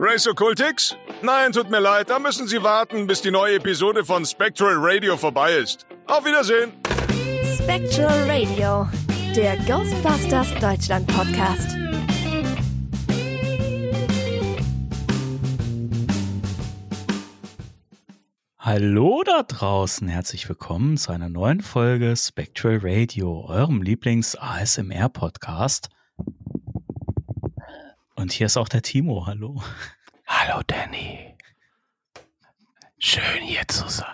Race Occultix? Nein, tut mir leid, da müssen Sie warten, bis die neue Episode von Spectral Radio vorbei ist. Auf Wiedersehen! Spectral Radio, der Ghostbusters Deutschland Podcast. Hallo da draußen, herzlich willkommen zu einer neuen Folge Spectral Radio, eurem Lieblings-ASMR-Podcast. Und hier ist auch der Timo, hallo. Hallo Danny. Schön hier zu sein.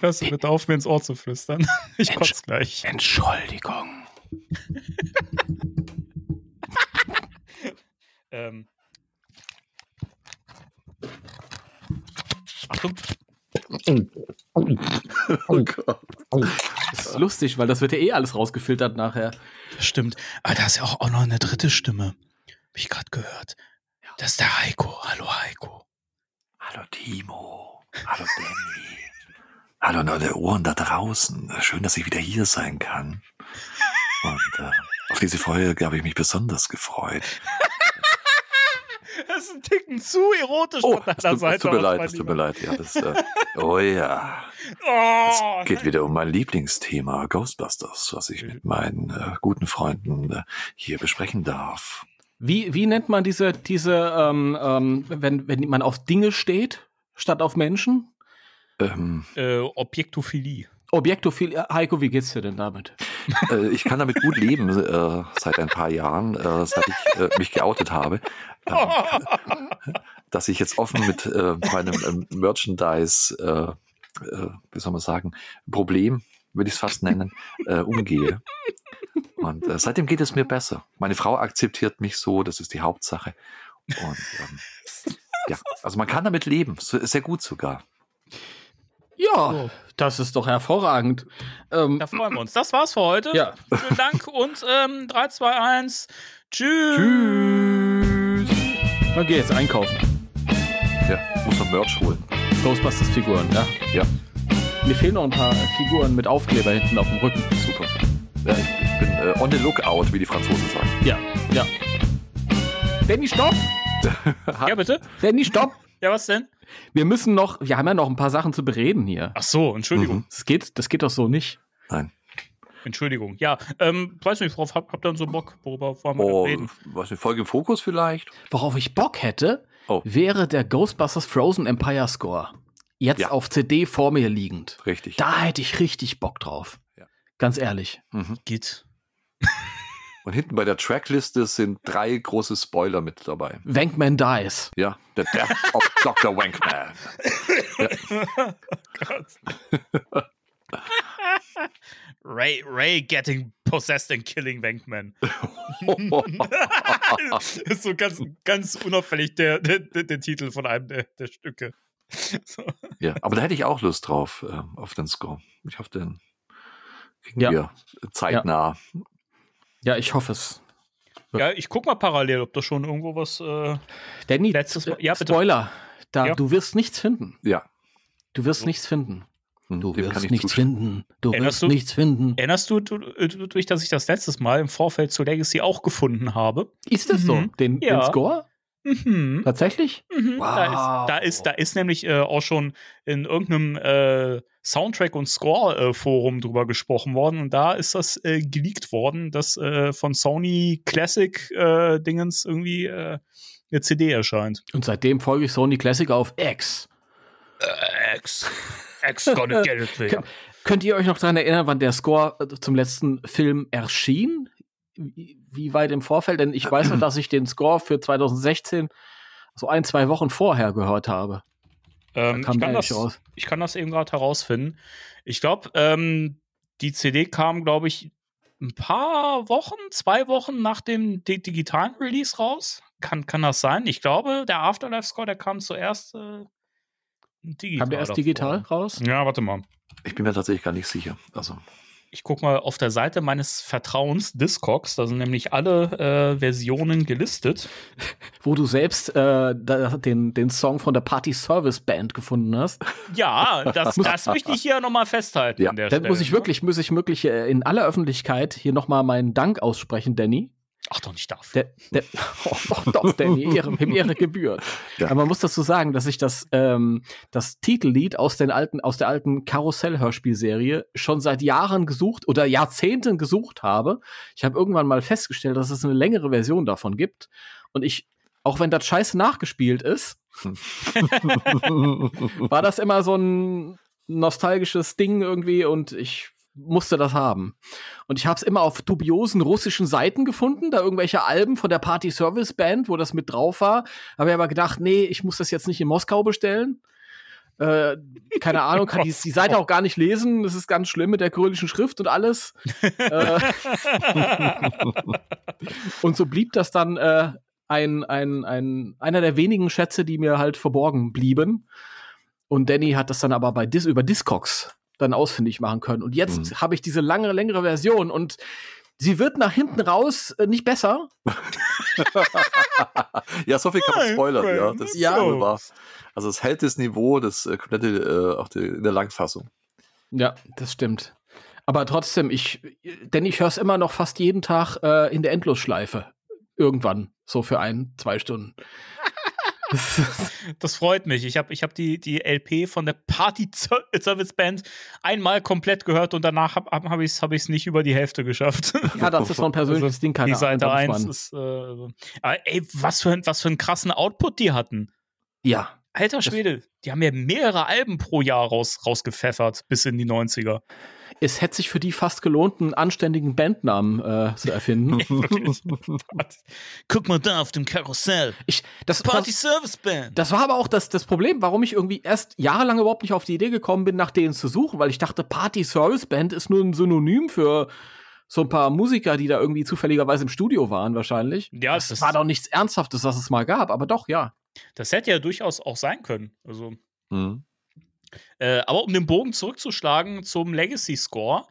Hörst du bitte auf, mir ins Ohr zu flüstern? Ich kotze gleich. Entschuldigung. ähm. Achtung. Oh Gott. Das ist lustig, weil das wird ja eh alles rausgefiltert nachher. Das stimmt. Aber da ist ja auch, auch noch eine dritte Stimme. Hab ich gerade gehört. Das ist der Heiko. Hallo Heiko. Hallo Timo. Hallo Danny. Hallo alle Ohren da draußen. Schön, dass ich wieder hier sein kann. Und äh, auf diese Folge habe ich mich besonders gefreut. Das ist ein Ticken zu erotisch Oh, von deiner tut, Seite. es tut mir leid, es tut mir leid. Ja, das, äh, oh ja. Oh, Es geht wieder um mein Lieblingsthema Ghostbusters, was ich mit meinen äh, guten Freunden äh, hier besprechen darf. Wie, wie nennt man diese, diese ähm, ähm, wenn, wenn man auf Dinge steht, statt auf Menschen? Ähm, äh, Objektophilie. Objektophil. Heiko, wie geht's dir denn damit? äh, ich kann damit gut leben äh, seit ein paar Jahren, äh, seit ich äh, mich geoutet habe, dass ich jetzt offen mit äh, meinem ähm, Merchandise, äh, äh, wie soll man sagen, Problem, würde ich es fast nennen, äh, umgehe. Und äh, seitdem geht es mir besser. Meine Frau akzeptiert mich so, das ist die Hauptsache. Und ähm, ja, also man kann damit leben, so- sehr gut sogar. Ja, So. das ist doch hervorragend. Ähm, Da freuen wir uns. Das war's für heute. Ja. Vielen Dank und ähm, 3, 2, 1. Tschüss. tschüss. Dann geh jetzt einkaufen. Ja, muss man Merch holen. Ghostbusters Figuren, ja. Ja, Mir fehlen noch ein paar Figuren mit Aufkleber hinten auf dem Rücken. super. Ja, ich, ich bin äh, on the lookout, wie die Franzosen sagen. Ja, ja. Danny, stopp! Ja, bitte? Danny, stopp! Ja, was denn? Wir müssen noch, wir haben ja noch ein paar Sachen zu bereden hier. Ach so, Entschuldigung. Mhm. Das geht, das geht doch so nicht. Nein. Entschuldigung. Ja, ähm, weiß nicht, worauf habt ihr denn so Bock? Worüber wollen wir Oh, reden? was eine Folge im Fokus vielleicht? Worauf ich Bock hätte, Oh. wäre der Ghostbusters Frozen Empire Score. Jetzt Ja. auf CD vor mir liegend. Richtig. Da hätte ich richtig Bock drauf. Ja. Ganz ehrlich. Mhm. Geht. Und hinten bei der Trackliste sind drei große Spoiler mit dabei. Wankman Dies. Ja, The Death of Dr. Wankman. Ray, Ray getting possessed and killing Wankman. ist so ganz, ganz unauffällig der, der, der, der Titel von einem der, der Stücke. So. ja, aber da hätte ich auch Lust drauf, ähm, auf den Score. Ich hoffe, den kriegen Ja. wir zeitnah. Ja, ich hoffe es. Ja, ich guck mal parallel, ob da schon irgendwo was. Äh, Danny, Letztes Mal- ja. Spoiler. Da, Ja. Du wirst nichts finden. Ja. Du wirst nichts finden. Mhm, Du dem kann wirst ich nichts zustimmen. finden. Du Erinnerst wirst du- nichts finden. erinnerst du du- du- durch, dass ich das letztes Mal im Vorfeld zu Legacy auch gefunden habe? Ist das so? Mhm. Den, Ja. den Score? Mhm. Tatsächlich? Mhm, Da, ist, Wow. da, ist, da ist nämlich äh, auch schon in irgendeinem äh, Soundtrack- und Score-Forum drüber gesprochen worden und da ist das äh, geleakt worden, dass äh, von Sony Classic-Dingens irgendwie äh, eine CD erscheint. Und seitdem folge ich Sony Classic auf X. X. Kön- Könnt ihr euch noch daran erinnern, wann der Score äh, zum letzten Film erschien? Wie wie weit im Vorfeld? Denn ich weiß noch, dass ich den Score für 2016 so ein, zwei Wochen vorher gehört habe. Ähm, kam ich, kann das, ich kann das eben gerade herausfinden. Ich glaube, ähm, die CD kam, glaube ich, ein paar Wochen, zwei Wochen nach dem di digitalen Release raus. Kann, kann das sein? Ich glaube, der Afterlife-Score, der kam zuerst äh, digital. Kam der erst davor. digital raus? Ja, warte mal. Ich bin mir tatsächlich gar nicht sicher. Also, Ich guck mal auf der Seite meines Vertrauens Discogs. Da sind nämlich alle äh, Versionen gelistet. Wo du selbst äh, da, den, den Song von der Party Service Band gefunden hast. Ja, das, das möchte ich hier nochmal festhalten. Ja, Dann Stelle, muss ich ne? wirklich, muss ich wirklich äh, in aller Öffentlichkeit hier nochmal meinen Dank aussprechen, Danny. Ach doch nicht dafür. Der, der, oh, doch, doch, Danny, Ehre, Ehre gebührt. Ja. Aber man muss dazu sagen, dass ich das, ähm, das Titellied aus, den alten, aus der alten Karussell-Hörspielserie schon seit Jahren gesucht oder Jahrzehnten gesucht habe. Ich habe irgendwann mal festgestellt, dass es eine längere Version davon gibt. Und ich, auch wenn das scheiße nachgespielt ist, war das immer so ein nostalgisches Ding irgendwie und ich musste das haben. Und ich habe es immer auf dubiosen russischen Seiten gefunden, da irgendwelche Alben von der Party Service Band, wo das mit drauf war. Habe ich aber gedacht, nee, ich muss das jetzt nicht in Moskau bestellen. Äh, keine Ahnung, kann die, die Seite auch gar nicht lesen. Das ist ganz schlimm mit der kyrillischen Schrift und alles. äh, und so blieb das dann äh, ein, ein, ein, einer der wenigen Schätze, die mir halt verborgen blieben. Und Danny hat das dann aber bei Dis über Discogs dann ausfindig machen können. Und jetzt Mhm. habe ich diese lange, längere Version und sie wird nach hinten raus äh, nicht besser. ja, so viel kann man Nein, spoilern, ja. Das ist ja. wahr. Also es hält das Niveau, das äh, komplette, äh, auch die, in der Langfassung. Ja, das stimmt. Aber trotzdem, ich, denn ich höre es immer noch fast jeden Tag äh, in der Endlosschleife. Irgendwann, so für ein, zwei Stunden. Das freut mich. Ich habe ich hab die, die LP von der Party Ser- Service Band einmal komplett gehört und danach habe hab, hab ich es hab ich's nicht über die Hälfte geschafft. ja, das ist so ein persönliches Ding, keine die Seite Ahnung, 1 Mann. ist. Äh, aber ey, was für, ein, was für einen krassen Output die hatten. Ja, Alter Schwede, die haben ja mehrere Alben pro Jahr raus, rausgepfeffert bis in die 90er. Es hätte sich für die fast gelohnt, einen anständigen Bandnamen äh, zu erfinden. Guck mal da auf dem Karussell. Ich, das, Party das, Service Band. das war aber auch das, das Problem, warum ich irgendwie erst jahrelang überhaupt nicht auf die Idee gekommen bin, nach denen zu suchen, weil ich dachte, Party Service Band ist nur ein Synonym für so ein paar Musiker, die da irgendwie zufälligerweise im Studio waren, wahrscheinlich. Ja, das, das- war doch nichts Ernsthaftes, was es mal gab, aber doch, ja. Das hätte ja durchaus auch sein können. Also. Mhm. Äh, aber um den Bogen zurückzuschlagen zum Legacy Score,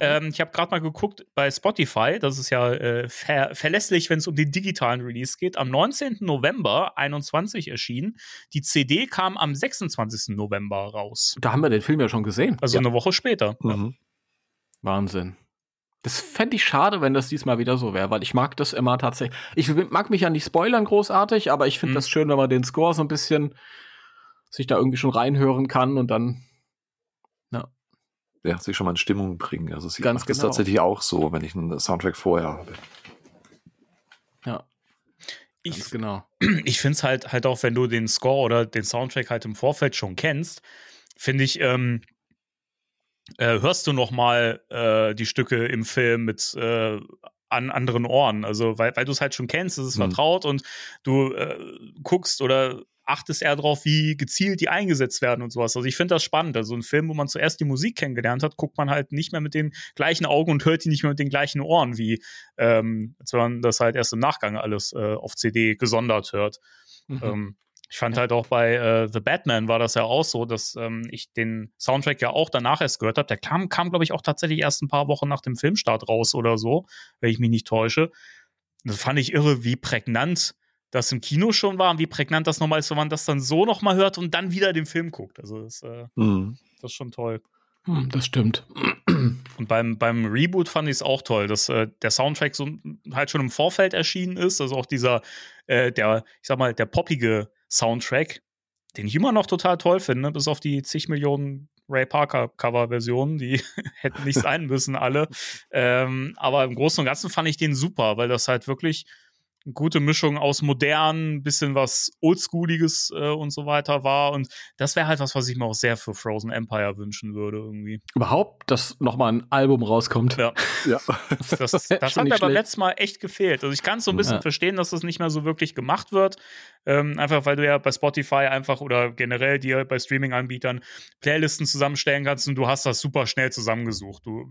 ähm, ich habe gerade mal geguckt bei Spotify, das ist ja äh, ver verlässlich, wenn es um den digitalen Release geht, am 19. November 21 erschienen. Die CD kam am 26. November raus. Da haben wir den Film ja schon gesehen. Also ja. eine Woche später. Mhm. Wahnsinn. Das fände ich schade, wenn das diesmal wieder so wäre, weil ich mag das immer tatsächlich. Ich mag mich ja nicht spoilern großartig, aber ich finde Mhm. das schön, wenn man den Score so ein bisschen sich da irgendwie schon reinhören kann und dann. Ja, sich schon mal in Stimmung bringen. Also sie Ganz macht das genau. tatsächlich auch so, wenn ich einen Soundtrack vorher habe. Ja, Ich, genau. ich finde es halt, halt auch, wenn du den Score oder den Soundtrack halt im Vorfeld schon kennst, finde ich, ähm, äh, hörst du noch mal äh, die Stücke im Film mit äh, an anderen Ohren. Also, weil, weil du es halt schon kennst, es ist Mhm. vertraut und du äh, guckst oder achtest eher darauf, wie gezielt die eingesetzt werden und sowas. Also ich finde das spannend. Also ein Film, wo man zuerst die Musik kennengelernt hat, guckt man halt nicht mehr mit den gleichen Augen und hört die nicht mehr mit den gleichen Ohren, wie ähm, als wenn man das halt erst im Nachgang alles äh, auf CD gesondert hört. Mhm. Ähm, ich fand halt auch bei äh, The Batman war das ja auch so, dass ähm, ich den Soundtrack ja auch danach erst gehört habe. Der kam, kam glaube ich, auch tatsächlich erst ein paar Wochen nach dem Filmstart raus oder so, wenn ich mich nicht täusche. Das fand ich irre, wie prägnant das im Kino schon war und wie prägnant das nochmal ist, wenn man das dann so nochmal hört und dann wieder den Film guckt. Also das, äh, Mhm. das ist schon toll. Hm, das stimmt. Und beim, beim Reboot fand ich es auch toll, dass äh, der Soundtrack so halt schon im Vorfeld erschienen ist. Also auch dieser, äh, der, ich sag mal, der poppige Soundtrack, den ich immer noch total toll finde, bis auf die zig Millionen Ray Parker Cover-Versionen, die hätten nicht sein müssen, alle. Ähm, aber im Großen und Ganzen fand ich den super, weil das halt wirklich gute Mischung aus modern, bisschen was Oldschooliges äh, und so weiter war. Und das wäre halt was, was ich mir auch sehr für Frozen Empire wünschen würde, irgendwie. Überhaupt, dass noch mal ein Album rauskommt. Ja. Ja. Das, das, das hat mir beim letzten Mal echt gefehlt. Also ich kann es so ein bisschen Ja. verstehen, dass das nicht mehr so wirklich gemacht wird. Ähm, einfach weil du ja bei Spotify einfach oder generell dir bei Streaming-Anbietern Playlisten zusammenstellen kannst und du hast das super schnell zusammengesucht. Du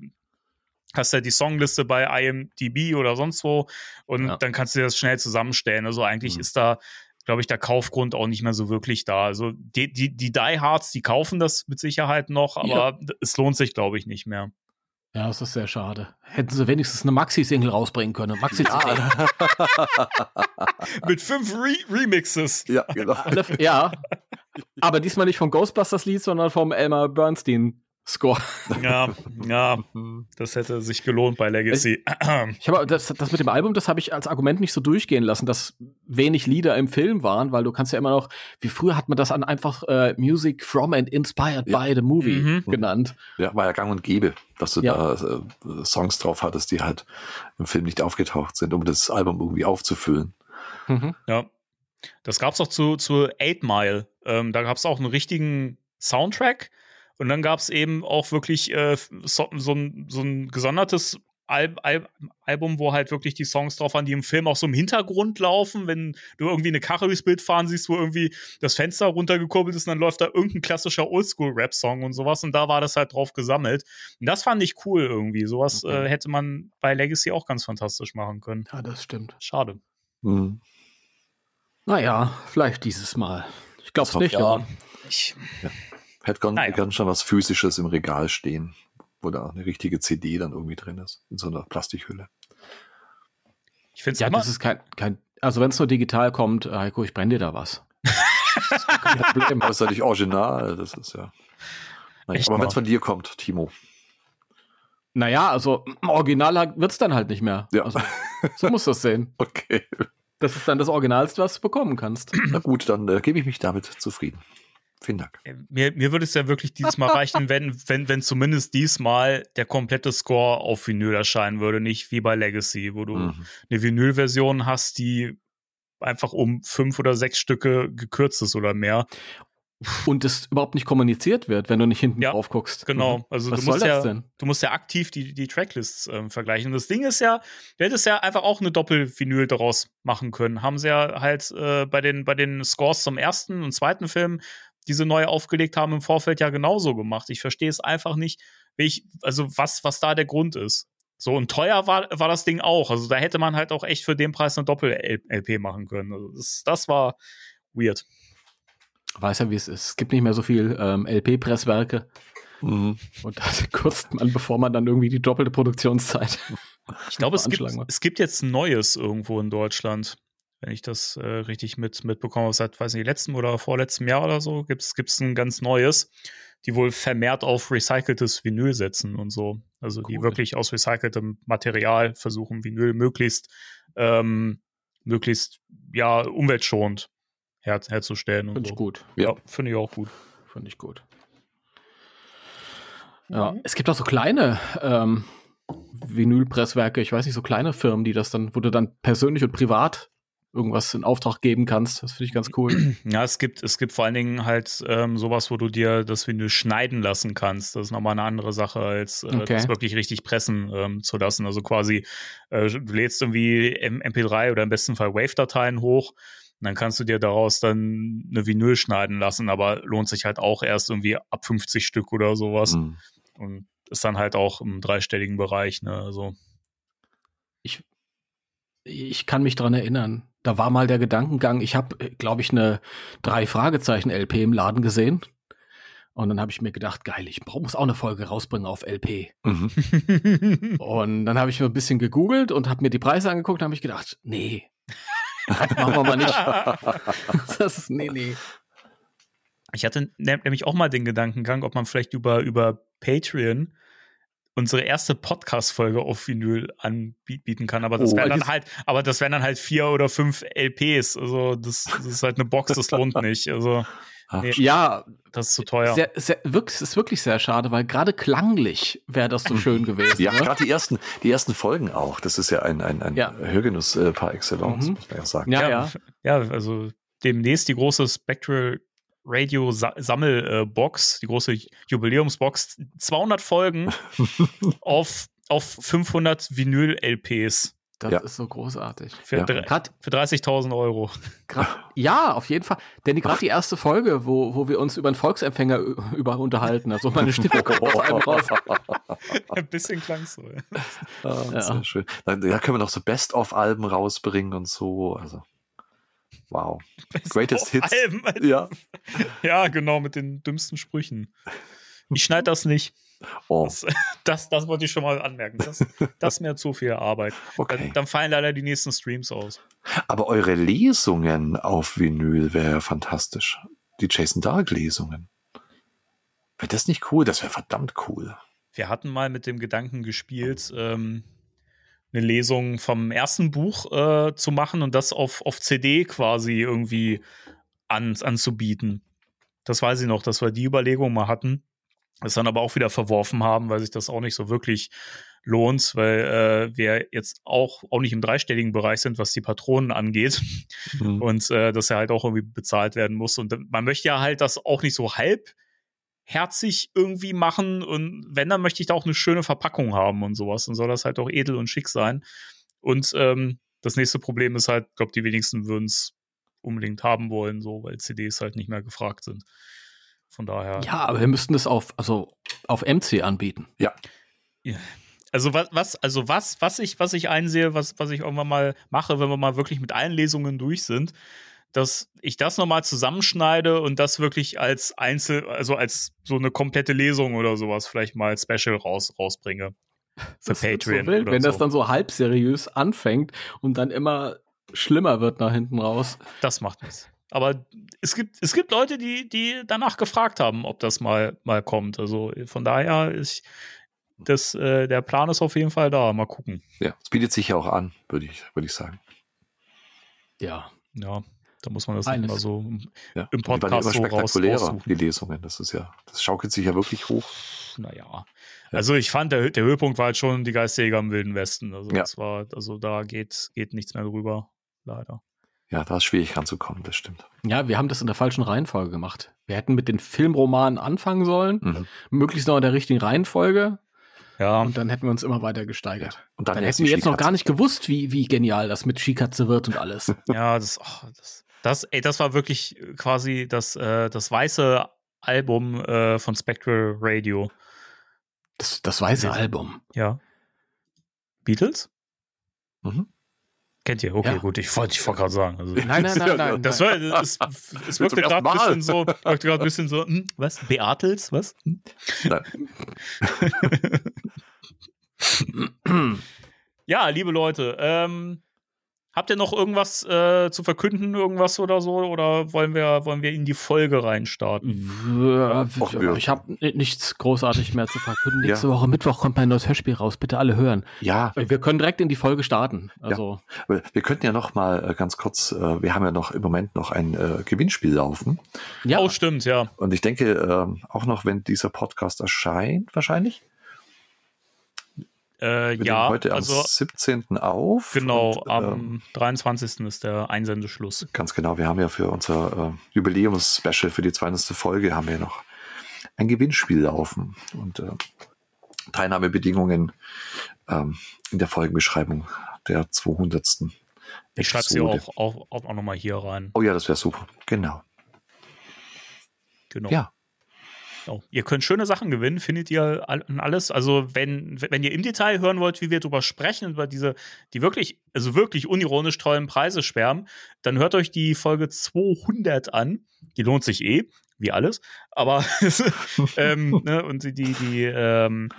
hast ja die Songliste bei IMDb oder sonst wo und Ja. dann kannst du dir das schnell zusammenstellen. Also eigentlich Mhm. ist da glaube ich, der Kaufgrund auch nicht mehr so wirklich da. Also die, die, die Die Hards, die kaufen das mit Sicherheit noch, aber es lohnt sich, glaube ich, nicht mehr. Ja, das ist sehr schade. Hätten sie wenigstens eine Maxi-Single rausbringen können. maxi Ja, Mit fünf Re Remixes. ja, genau. Ja. Aber diesmal nicht vom Ghostbusters-Lied, sondern vom Elmer Bernstein Score. Ja, ja, das hätte sich gelohnt bei Legacy. Ich habe das, das mit dem Album, das habe ich als Argument nicht so durchgehen lassen, dass wenig Lieder im Film waren, weil du kannst ja immer noch, wie früher hat man das an einfach äh, Music from and inspired Ja. by the movie Mhm. genannt. Ja, war ja gang und gäbe, dass du Ja. da äh, Songs drauf hattest, die halt im Film nicht aufgetaucht sind, um das Album irgendwie aufzufüllen. Mhm. Ja. Das gab's auch zu, zu Eight Mile. Ähm, da gab's auch einen richtigen Soundtrack. Und dann gab's eben auch wirklich äh, so, so, ein, so ein gesondertes Al Al Album, wo halt wirklich die Songs drauf waren, die im Film auch so im Hintergrund laufen, wenn du irgendwie eine Karre durchs Bild fahren siehst, wo irgendwie das Fenster runtergekurbelt ist und dann läuft da irgendein klassischer Oldschool-Rap-Song und sowas und da war das halt drauf gesammelt. Und das fand ich cool irgendwie. Sowas Okay. äh, hätte man bei Legacy auch ganz fantastisch machen können. Ja, das stimmt. Schade. Mhm. Naja, vielleicht dieses Mal. Ich glaube es nicht, Ja, aber ich, Hätte gern, Naja. gern schon was Physisches im Regal stehen, wo da eine richtige CD dann irgendwie drin ist, in so einer Plastikhülle. ich finde es ja, immer, das ist kein, kein also wenn es nur digital kommt, äh, Heiko, ich brenne dir da was. Das ist kein Problem. Aber das ist ja nicht original, das ist ja. Echt aber wenn es von dir kommt, Timo. Naja, also Original wird es dann halt nicht mehr. Ja. Also, so musst du das sehen. Okay. Das ist dann das Originalste, was du bekommen kannst. Na gut, dann äh, gebe ich mich damit zufrieden. Vielen Dank. Äh, mir, mir würde es ja wirklich dieses Mal reichen, wenn, wenn, wenn zumindest diesmal der komplette Score auf Vinyl erscheinen würde, nicht wie bei Legacy, wo du Mhm. eine Vinyl-Version hast, die einfach um fünf oder sechs Stücke gekürzt ist oder mehr. Und es überhaupt nicht kommuniziert wird, wenn du nicht hinten Ja, drauf guckst. Genau. Also Was du musst das ja, denn? du musst ja aktiv die, die Tracklists ähm, vergleichen. Und das Ding ist ja, du hättest ja einfach auch eine Doppel-Vinyl daraus machen können. Haben sie ja halt äh, bei, den, bei den Scores zum ersten und zweiten Film, die sie neu aufgelegt haben, im Vorfeld ja genauso gemacht. Ich verstehe es einfach nicht, wie ich, also was, was da der Grund ist. So, und teuer war, war das Ding auch. Also da hätte man halt auch echt für den Preis eine Doppel-LP machen können. Also das, das war weird. Weiß ja, wie es ist. Es gibt nicht mehr so viel ähm, LP-Presswerke. Mhm. Und da kürzt man, bevor man dann irgendwie die doppelte Produktionszeit. Ich glaube, es gibt, es gibt jetzt ein Neues irgendwo in Deutschland. Wenn ich das äh, richtig mit, mitbekomme, seit, weiß nicht, letztem oder vorletztem Jahr oder so, gibt es ein ganz neues, die wohl vermehrt auf recyceltes Vinyl setzen und so. Also die Cool. wirklich aus recyceltem Material versuchen, Vinyl möglichst, ähm, möglichst, ja, umweltschonend her herzustellen und Finde so. ich gut. Ja, finde ich auch gut. Finde ich gut. Ja, es gibt auch so kleine ähm, Vinylpresswerke, ich weiß nicht, so kleine Firmen, die das dann, wo du dann persönlich und privat irgendwas in Auftrag geben kannst. Das finde ich ganz cool. Ja, es gibt, es gibt vor allen Dingen halt ähm, sowas, wo du dir das Vinyl schneiden lassen kannst. Das ist nochmal eine andere Sache, als äh, Okay. das wirklich richtig pressen ähm, zu lassen. Also quasi, äh, du lädst irgendwie M- MP3 oder im besten Fall Wave-Dateien hoch. Und dann kannst du dir daraus dann eine Vinyl schneiden lassen, aber lohnt sich halt auch erst irgendwie ab 50 Stück oder sowas. Mhm. Und ist dann halt auch im dreistelligen Bereich, ne? Also, ich kann mich dran erinnern. Da war mal der Gedankengang, ich habe, glaube ich, eine drei Fragezeichen LP im Laden gesehen. Und dann habe ich mir gedacht, geil, ich muss auch eine Folge rausbringen auf LP. Mhm. Und dann habe ich mir ein bisschen gegoogelt und habe mir die Preise angeguckt und habe ich gedacht, nee, das machen wir mal nicht. Das ist, nee, nee. Ich hatte ne- nämlich auch mal den Gedankengang, ob man vielleicht über, über Patreon unsere erste Podcast-Folge auf Vinyl anbieten kann. Aber das Oh, wären dann halt, aber das wären dann halt vier oder fünf LPs. Also das, das ist halt eine Box, das lohnt nicht. Also Nee. Ja, das ist zu teuer. sehr, sehr, wirklich, es ist wirklich sehr schade, weil gerade klanglich wäre das so schön gewesen. Ja, ne? gerade die ersten, die ersten Folgen auch. Das ist ja ein, ein, ein Ja. Hörgenuss äh, par excellence, Mhm. muss man ja sagen. Ja, Ja. ja. Ja, also demnächst die große Spectral Radio Sa Sammelbox, die große Jubiläumsbox, 200 Folgen auf, auf 500 Vinyl-LPs Das Ja. ist so großartig. für, Ja. für 30.000 Euro. grad, ja, auf jeden Fall. Denn die, gerade die erste Folge, wo, wo wir uns über einen Volksempfänger über unterhalten, also meine Stimme kommt auf einmal raus. Ein bisschen klang so. ja. Ah, Ja. Sehr schön. Da, da können wir noch so Best-of-Alben rausbringen und so. Also, wow. Greatest Auf Hits. Alben. Ja. Ja, genau, mit den dümmsten Sprüchen. Ich schneide das nicht. Oh, Das, das, das wollte ich schon mal anmerken. Das, das ist mir zu viel Arbeit. okay. Dann, dann fallen leider die nächsten Streams aus. Aber eure Lesungen auf Vinyl wäre fantastisch. Die Jason Dark Lesungen. Wäre das nicht cool? Das wäre verdammt cool. Wir hatten mal mit dem Gedanken gespielt, ähm, eine Lesung vom ersten Buch äh, zu machen und das auf, auf CD quasi irgendwie an, anzubieten. Das weiß ich noch, dass wir die Überlegung mal hatten. Das dann aber auch wieder verworfen haben, weil sich das auch nicht so wirklich lohnt, weil äh, wir jetzt auch, auch nicht im dreistelligen Bereich sind, was die Patronen angeht. Mhm. Und äh, dass er halt auch irgendwie bezahlt werden muss. Und man möchte ja halt das auch nicht so halbherzig irgendwie machen. Und wenn, dann möchte ich da auch eine schöne Verpackung haben und sowas. Dann soll das halt auch edel und schick sein. Und ähm, das nächste Problem ist halt, ich glaube, die wenigsten würden es unbedingt haben wollen, so, weil CDs halt nicht mehr gefragt sind. Von daher. Ja, aber wir müssten das auf, also auf MC anbieten. Ja. ja. Also was, was, also was, was ich, was ich einsehe, was, was ich irgendwann mal mache, wenn wir mal wirklich mit allen Lesungen durch sind, dass ich das nochmal zusammenschneide und das wirklich als Einzel, also als so eine komplette Lesung oder sowas vielleicht mal als Special raus, rausbringe. Für das Patreon. So wild, wenn so. das dann so halb seriös anfängt und dann immer schlimmer wird nach hinten raus. Das macht nichts. Aber es gibt, es gibt Leute, die, die danach gefragt haben, ob das mal, mal kommt. Also von daher ist das, äh, der Plan ist auf jeden Fall da. Mal gucken. Ja, es bietet sich ja auch an, würde ich, würde ich sagen. Ja. Ja, da muss man das Eines. immer so ja. im Podcast die immer spektakulärer, raus, die Lesungen. Das ist ja, das schaukelt sich ja wirklich hoch. Naja. Ja. Also ich fand, der, der Höhepunkt war halt schon die Geistjäger im Wilden Westen. Also ja. das war, also da geht, geht nichts mehr drüber, leider. Ja, da ist schwierig ranzukommen, das stimmt. Ja, wir haben das in der falschen Reihenfolge gemacht. Wir hätten mit den Filmromanen anfangen sollen, mhm. möglichst noch in der richtigen Reihenfolge. Ja. Und dann hätten wir uns immer weiter gesteigert. Ja. Und dann, dann hätten wir jetzt noch gar nicht gewusst, wie, wie genial das mit Skikatze wird und alles. ja, das, oh, das, das, ey, das war wirklich quasi das, äh, das weiße Album äh, von Spectral Radio. Das, das weiße ja. Album. Ja. Beatles? Mhm. Kennt ihr? Okay, ja. gut, ich wollte ich wollt gerade sagen. Also, nein, nein, nein, nein. Das war, es, es wirkte gerade ein bisschen so, wirkte gerade ein bisschen so, hm, was? Beatels, was? Hm? Nein. ja, liebe Leute, ähm, Habt ihr noch irgendwas äh, zu verkünden, irgendwas oder so? Oder wollen wir, wollen wir in die Folge reinstarten? Ich habe nichts großartig mehr zu verkünden. Nächste ja. Woche Mittwoch kommt mein neues Hörspiel raus. Bitte alle hören. Ja. Wir können direkt in die Folge starten. Also. Ja. Wir könnten ja noch mal äh, ganz kurz, äh, wir haben ja noch im Moment noch ein äh, Gewinnspiel laufen. Ja. Oh, stimmt, ja. Und ich denke, äh, auch noch, wenn dieser Podcast erscheint, wahrscheinlich, äh, ja, heute also, am 17. auf. Genau, und, am ähm, 23. ist der Einsendeschluss. Ganz genau, wir haben ja für unser äh, Jubiläums-Special für die 200. Folge haben wir noch ein Gewinnspiel laufen und äh, Teilnahmebedingungen ähm, in der Folgenbeschreibung der 200. Ich schreibe sie auch, auch, auch nochmal hier rein. Oh ja, das wäre super. Genau. Genau. Ja. Genau. Ihr könnt schöne Sachen gewinnen, findet ihr alles. Also, wenn, wenn ihr im Detail hören wollt, wie wir darüber sprechen, über diese, die wirklich, also wirklich unironisch tollen Preise schwärmen, dann hört euch die Folge 200 an. Die lohnt sich eh, wie alles. Aber, ähm, ne, und die, die, die ähm,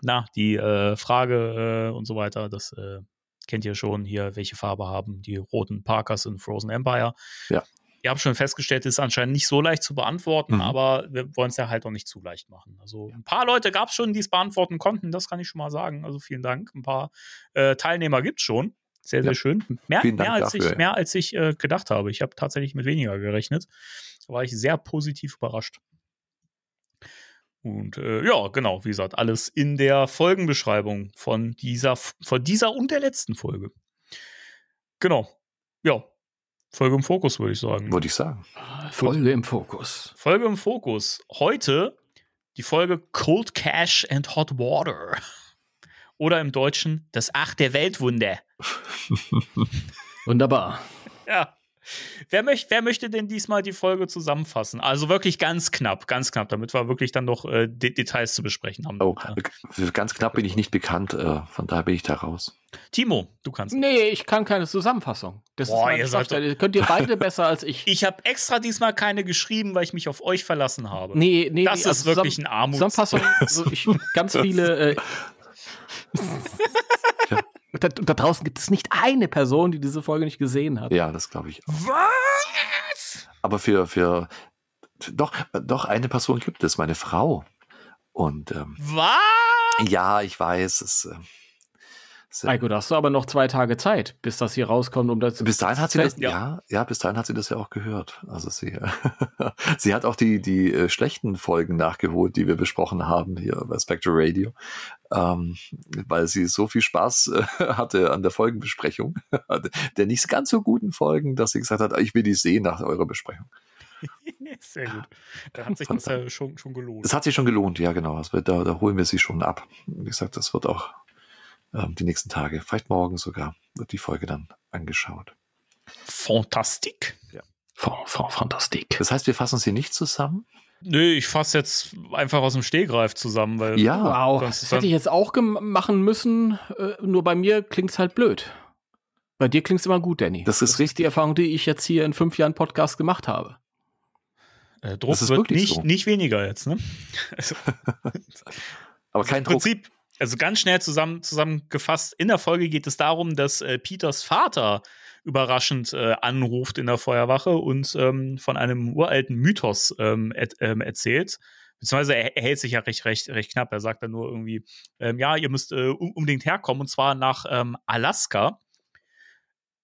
na, die äh, Frage äh, und so weiter, das äh, kennt ihr schon hier, welche Farbe haben die roten Parkers in Frozen Empire. Ja ihr habt schon festgestellt, ist anscheinend nicht so leicht zu beantworten, mhm. aber wir wollen es ja halt auch nicht zu leicht machen. Also ein paar Leute gab es schon, die es beantworten konnten, das kann ich schon mal sagen. Also vielen Dank. Ein paar äh, Teilnehmer gibt es schon. Sehr, sehr ja. schön. Mehr, mehr als ich, mehr als ich äh, gedacht habe. Ich habe tatsächlich mit weniger gerechnet. Da war ich sehr positiv überrascht. Und äh, ja, genau, wie gesagt, alles in der Folgenbeschreibung von dieser, von dieser und der letzten Folge. Genau. Ja, Folge im Fokus, würde ich sagen. Würde ich sagen. Folge im Fokus. Folge im Fokus. Heute die Folge Cold Cash and Hot Water. Oder im Deutschen das Acht der Weltwunder. Wunderbar. Ja. Wer, möcht, wer möchte denn diesmal die Folge zusammenfassen? Also wirklich ganz knapp, ganz knapp, damit wir wirklich dann noch äh, De Details zu besprechen haben. Oh, ganz knapp bin ich nicht bekannt, äh, von daher bin ich da raus. Timo, du kannst. Nee, ich kann keine Zusammenfassung. Das Boah, ist ihr seid Könnt ihr beide besser als ich. Ich habe extra diesmal keine geschrieben, weil ich mich auf euch verlassen habe. Nee, nee, das nee, ist also wirklich ein Armut. Zusammenfassung, also ich, ganz viele. Äh, da, da, draußen gibt es nicht eine Person, die diese Folge nicht gesehen hat. Ja, das glaube ich auch. Was? Aber für, für Doch, doch, eine Person gibt es, meine Frau. Und ähm, Was? ja, ich weiß, es, äh, es, äh, Heiko, da hast du aber noch zwei Tage Zeit, bis das hier rauskommt, um das bis dahin hat sie das, Ja. ja. ja, bis dahin hat sie das ja auch gehört. Also sie, sie hat auch die, die äh, schlechten Folgen nachgeholt, die wir besprochen haben hier bei Spectre Radio, ähm, weil sie so viel Spaß äh, hatte an der Folgenbesprechung, der nicht ganz so guten Folgen, dass sie gesagt hat, ich will die sehen nach eurer Besprechung. Sehr gut. Da hat sich das ja schon, schon gelohnt. Das hat sich schon gelohnt, ja genau. Wird, da, da holen wir sie schon ab. Wie gesagt, das wird auch ähm, die nächsten Tage, vielleicht morgen sogar, wird die Folge dann angeschaut. Fantastik. Fa- fa- Fantastik. Das heißt, wir fassen sie nicht zusammen? Nö, ich fasse jetzt einfach aus dem Stehgreif zusammen, weil Ja, Wow, das- das hätte ich jetzt auch machen müssen, äh, nur bei mir klingt's halt blöd. Bei dir klingt's immer gut, Danny. Das ist die richtig. Erfahrung, die ich jetzt hier in fünf Jahren Podcast gemacht habe. äh, Druck Das ist wird wirklich nicht, so. nicht weniger jetzt. Ne? Also, Aber kein Im Druck. Prinzip, also ganz schnell zusammen, zusammengefasst, in der Folge geht es darum, dass äh, Peters Vater überraschend äh, anruft in der Feuerwache und ähm, von einem uralten Mythos ähm, et, ähm, erzählt. Beziehungsweise er, er hält sich ja recht, recht, recht knapp. Er sagt dann nur irgendwie, ähm, ja, ihr müsst äh, un- unbedingt herkommen und zwar nach ähm, Alaska.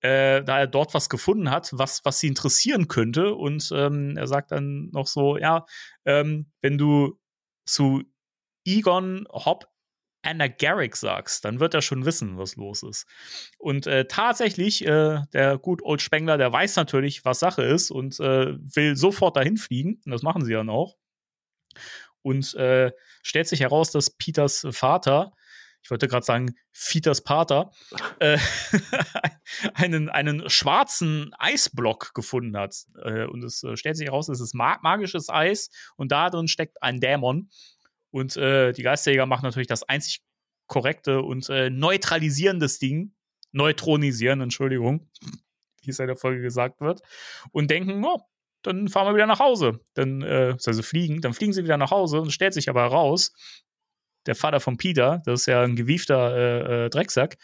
Äh, da er dort was gefunden hat, was, was sie interessieren könnte. Und ähm, er sagt dann noch so, ja, ähm, wenn du zu Egon Hopp Anna Garrick sagst, dann wird er schon wissen, was los ist. Und äh, tatsächlich, äh, der gut Old Spengler, der weiß natürlich, was Sache ist und äh, will sofort dahin fliegen. Und das machen sie dann auch. Und äh, stellt sich heraus, dass Peters Vater, ich wollte gerade sagen, Peters Pater, äh, einen, einen schwarzen Eisblock gefunden hat. Äh, und es äh, stellt sich heraus, es ist ma magisches Eis und da drin steckt ein Dämon. Und äh, die Geisterjäger machen natürlich das einzig korrekte und äh, neutralisierendes Ding. Neutronisieren, Entschuldigung, wie es in der Folge gesagt wird. Und denken, oh, dann fahren wir wieder nach Hause. Dann, äh, also fliegen, dann fliegen sie wieder nach Hause und stellt sich aber heraus, der Vater von Peter, das ist ja ein gewiefter äh, äh, Drecksack,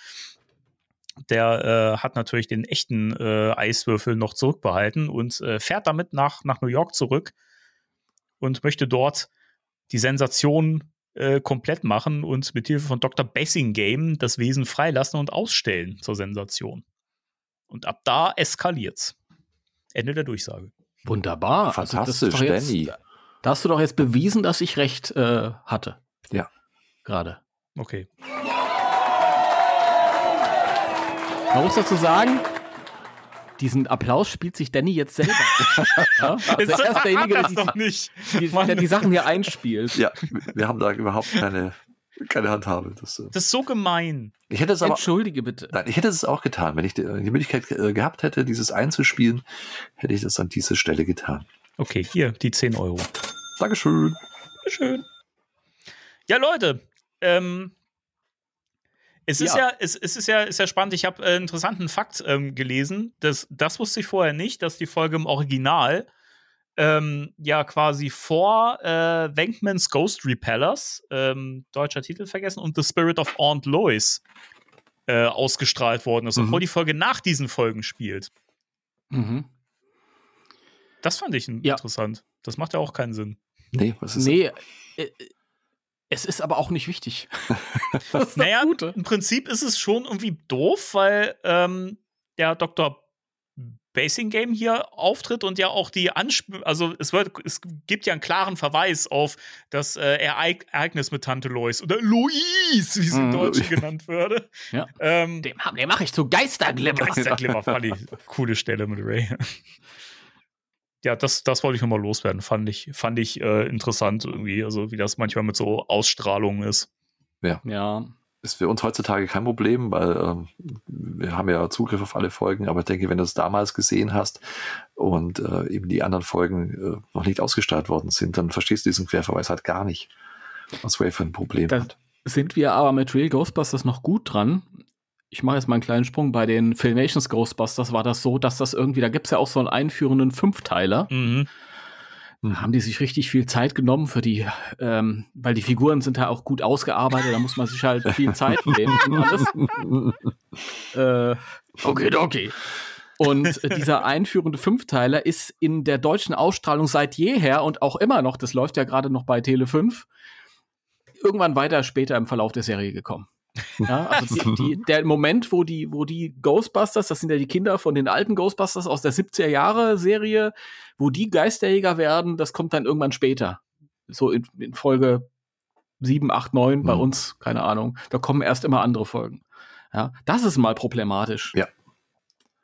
der äh, hat natürlich den echten äh, Eiswürfel noch zurückbehalten und äh, fährt damit nach, nach New York zurück und möchte dort die Sensation äh, komplett machen und mit Hilfe von Dr. Bessingame das Wesen freilassen und ausstellen zur Sensation. Und ab da eskaliert's. Ende der Durchsage. Wunderbar. Also das ist Fantastisch, jetzt, Danny. Da hast du doch jetzt bewiesen, dass ich recht äh, hatte. Ja. Gerade. Okay. Man muss dazu sagen, diesen Applaus spielt sich Danny jetzt selber. ja? Also er ist derjenige, der das die, doch nicht. die, der die Sachen hier einspielt. Ja, wir haben da überhaupt keine, keine Handhabe. Das, äh, Das ist so gemein. ich hätte es aber, Entschuldige bitte. nein, ich hätte es auch getan. Wenn ich die, die Möglichkeit äh, gehabt hätte, dieses einzuspielen, hätte ich das an dieser Stelle getan. Okay, hier, die 10 Euro. Dankeschön. Schön. Ja, Leute, ähm, es ist ja, Ja. es, es ist ja, ist ja spannend. Ich habe äh, einen interessanten Fakt ähm, gelesen. Das, das wusste ich vorher nicht, dass die Folge im Original ähm, ja quasi vor äh, Venkmans Ghost Repellers, ähm, deutscher Titel vergessen, und The Spirit of Aunt Lois äh, ausgestrahlt worden ist, Mhm. obwohl die Folge nach diesen Folgen spielt. Mhm. Das fand ich Ja. interessant. Das macht ja auch keinen Sinn. Nee, was ist Nee, äh, es ist aber auch nicht wichtig. das Naja, Gute. im Prinzip ist es schon irgendwie doof, weil ähm, der Dr. Basing Game hier auftritt und ja auch die Ansp also es wird es gibt ja einen klaren Verweis auf das äh, Ereig Ereignis mit Tante Lois oder Louise, wie sie im Mhm. Deutschen genannt würde. Ja. Ähm, Dem, dem mache ich zu Geisterglimmer. Geisterglimmer fand ich coole Stelle mit Ray. Ja, das, das wollte ich nochmal loswerden. Fand ich, fand ich äh, interessant irgendwie, also wie das manchmal mit so Ausstrahlungen ist. Ja. ist für uns heutzutage kein Problem, weil ähm, wir haben ja Zugriff auf alle Folgen, aber ich denke, wenn du es damals gesehen hast und äh, eben die anderen Folgen äh, noch nicht ausgestrahlt worden sind, dann verstehst du diesen Querverweis halt gar nicht, was Ray für ein Problem Das hat. sind wir aber mit Real Ghostbusters noch gut dran. Ich mache jetzt mal einen kleinen Sprung. Bei den Filmations Ghostbusters war das so, dass das irgendwie, da gibt's ja auch so einen einführenden Fünfteiler. Mhm. Da haben die sich richtig viel Zeit genommen für die, ähm, weil die Figuren sind ja auch gut ausgearbeitet, da muss man sich halt viel Zeit nehmen und alles. Äh, okay, okay. Und dieser einführende Fünfteiler ist in der deutschen Ausstrahlung seit jeher und auch immer noch, das läuft ja gerade noch bei Tele 5, irgendwann weiter später im Verlauf der Serie gekommen. Ja, also die, die, der Moment, wo die, wo die Ghostbusters, das sind ja die Kinder von den alten Ghostbusters aus der 70er Jahre Serie, wo die Geisterjäger werden, das kommt dann irgendwann später. So in, in Folge 7, 8, 9 bei Mhm. uns, keine Ahnung. Da kommen erst immer andere Folgen. Ja, das ist mal problematisch. Ja.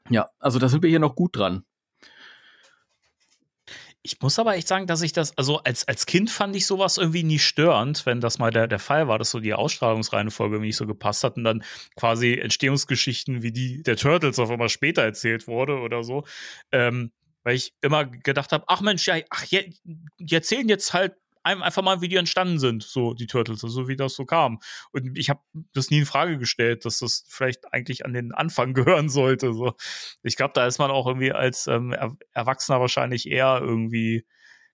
Ja, also da sind wir hier noch gut dran. Ich muss aber echt sagen, dass ich das, also als, als Kind fand ich sowas irgendwie nie störend, wenn das mal der, der Fall war, dass so die Ausstrahlungsreihenfolge nicht so gepasst hat und dann quasi Entstehungsgeschichten wie die der Turtles auf einmal später erzählt wurde oder so. Ähm, weil ich immer gedacht habe, ach Mensch, ja, ach, die erzählen jetzt halt einfach mal, wie die entstanden sind, so die Turtles, so wie das so kam. Und ich habe das nie in Frage gestellt, dass das vielleicht eigentlich an den Anfang gehören sollte. So. Ich glaube, da ist man auch irgendwie als ähm, er Erwachsener wahrscheinlich eher irgendwie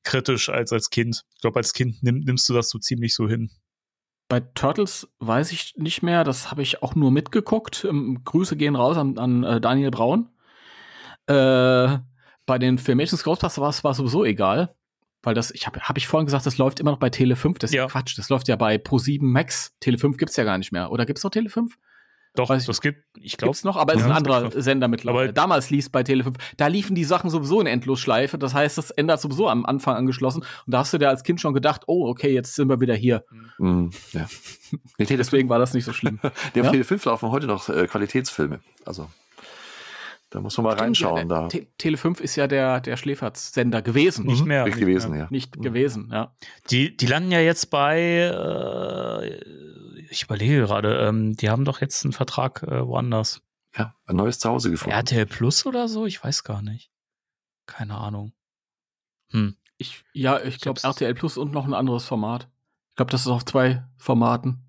kritisch als als Kind. Ich glaube, als Kind nimm, nimmst du das so ziemlich so hin. Bei Turtles weiß ich nicht mehr, das habe ich auch nur mitgeguckt. Ähm, Grüße gehen raus an, an äh, Daniel Braun. Äh, bei den Filmations Ghostbusters war es sowieso egal, weil das, ich habe hab ich vorhin gesagt, das läuft immer noch bei Tele 5, das ist ja Ja. Quatsch, das läuft ja bei Pro7 Max. Tele 5 gibt's ja gar nicht mehr. Oder gibt's noch Tele 5? Doch, Weiß ich das gibt, ich glaube, Gibt's noch, aber es ist Ja, ein anderer. Sender mittlerweile. Aber- Damals lief bei Tele 5, da liefen die Sachen sowieso in Endlosschleife, das heißt, das ändert sowieso am Anfang angeschlossen und da hast du dir als Kind schon gedacht, oh, okay, jetzt sind wir wieder hier. Mm, ja. Deswegen war das nicht so schlimm. Die auf Ja? Tele 5 laufen heute noch äh, Qualitätsfilme. Also, da muss man mal reinschauen. Ja, Da Te Tele 5 ist ja der, der Schläferz-Sender gewesen. nicht mehr. nicht nicht gewesen, mehr. ja. Nicht gewesen, ja. Die, die landen ja jetzt bei, äh, ich überlege gerade, ähm, die haben doch jetzt einen Vertrag äh, woanders. Ja, ein neues Zuhause gefunden. RTL Plus oder so? Ich weiß gar nicht. Keine Ahnung. Hm. Ich, ja, ich glaube RTL Plus und noch ein anderes Format. Ich glaube, das ist auf zwei Formaten.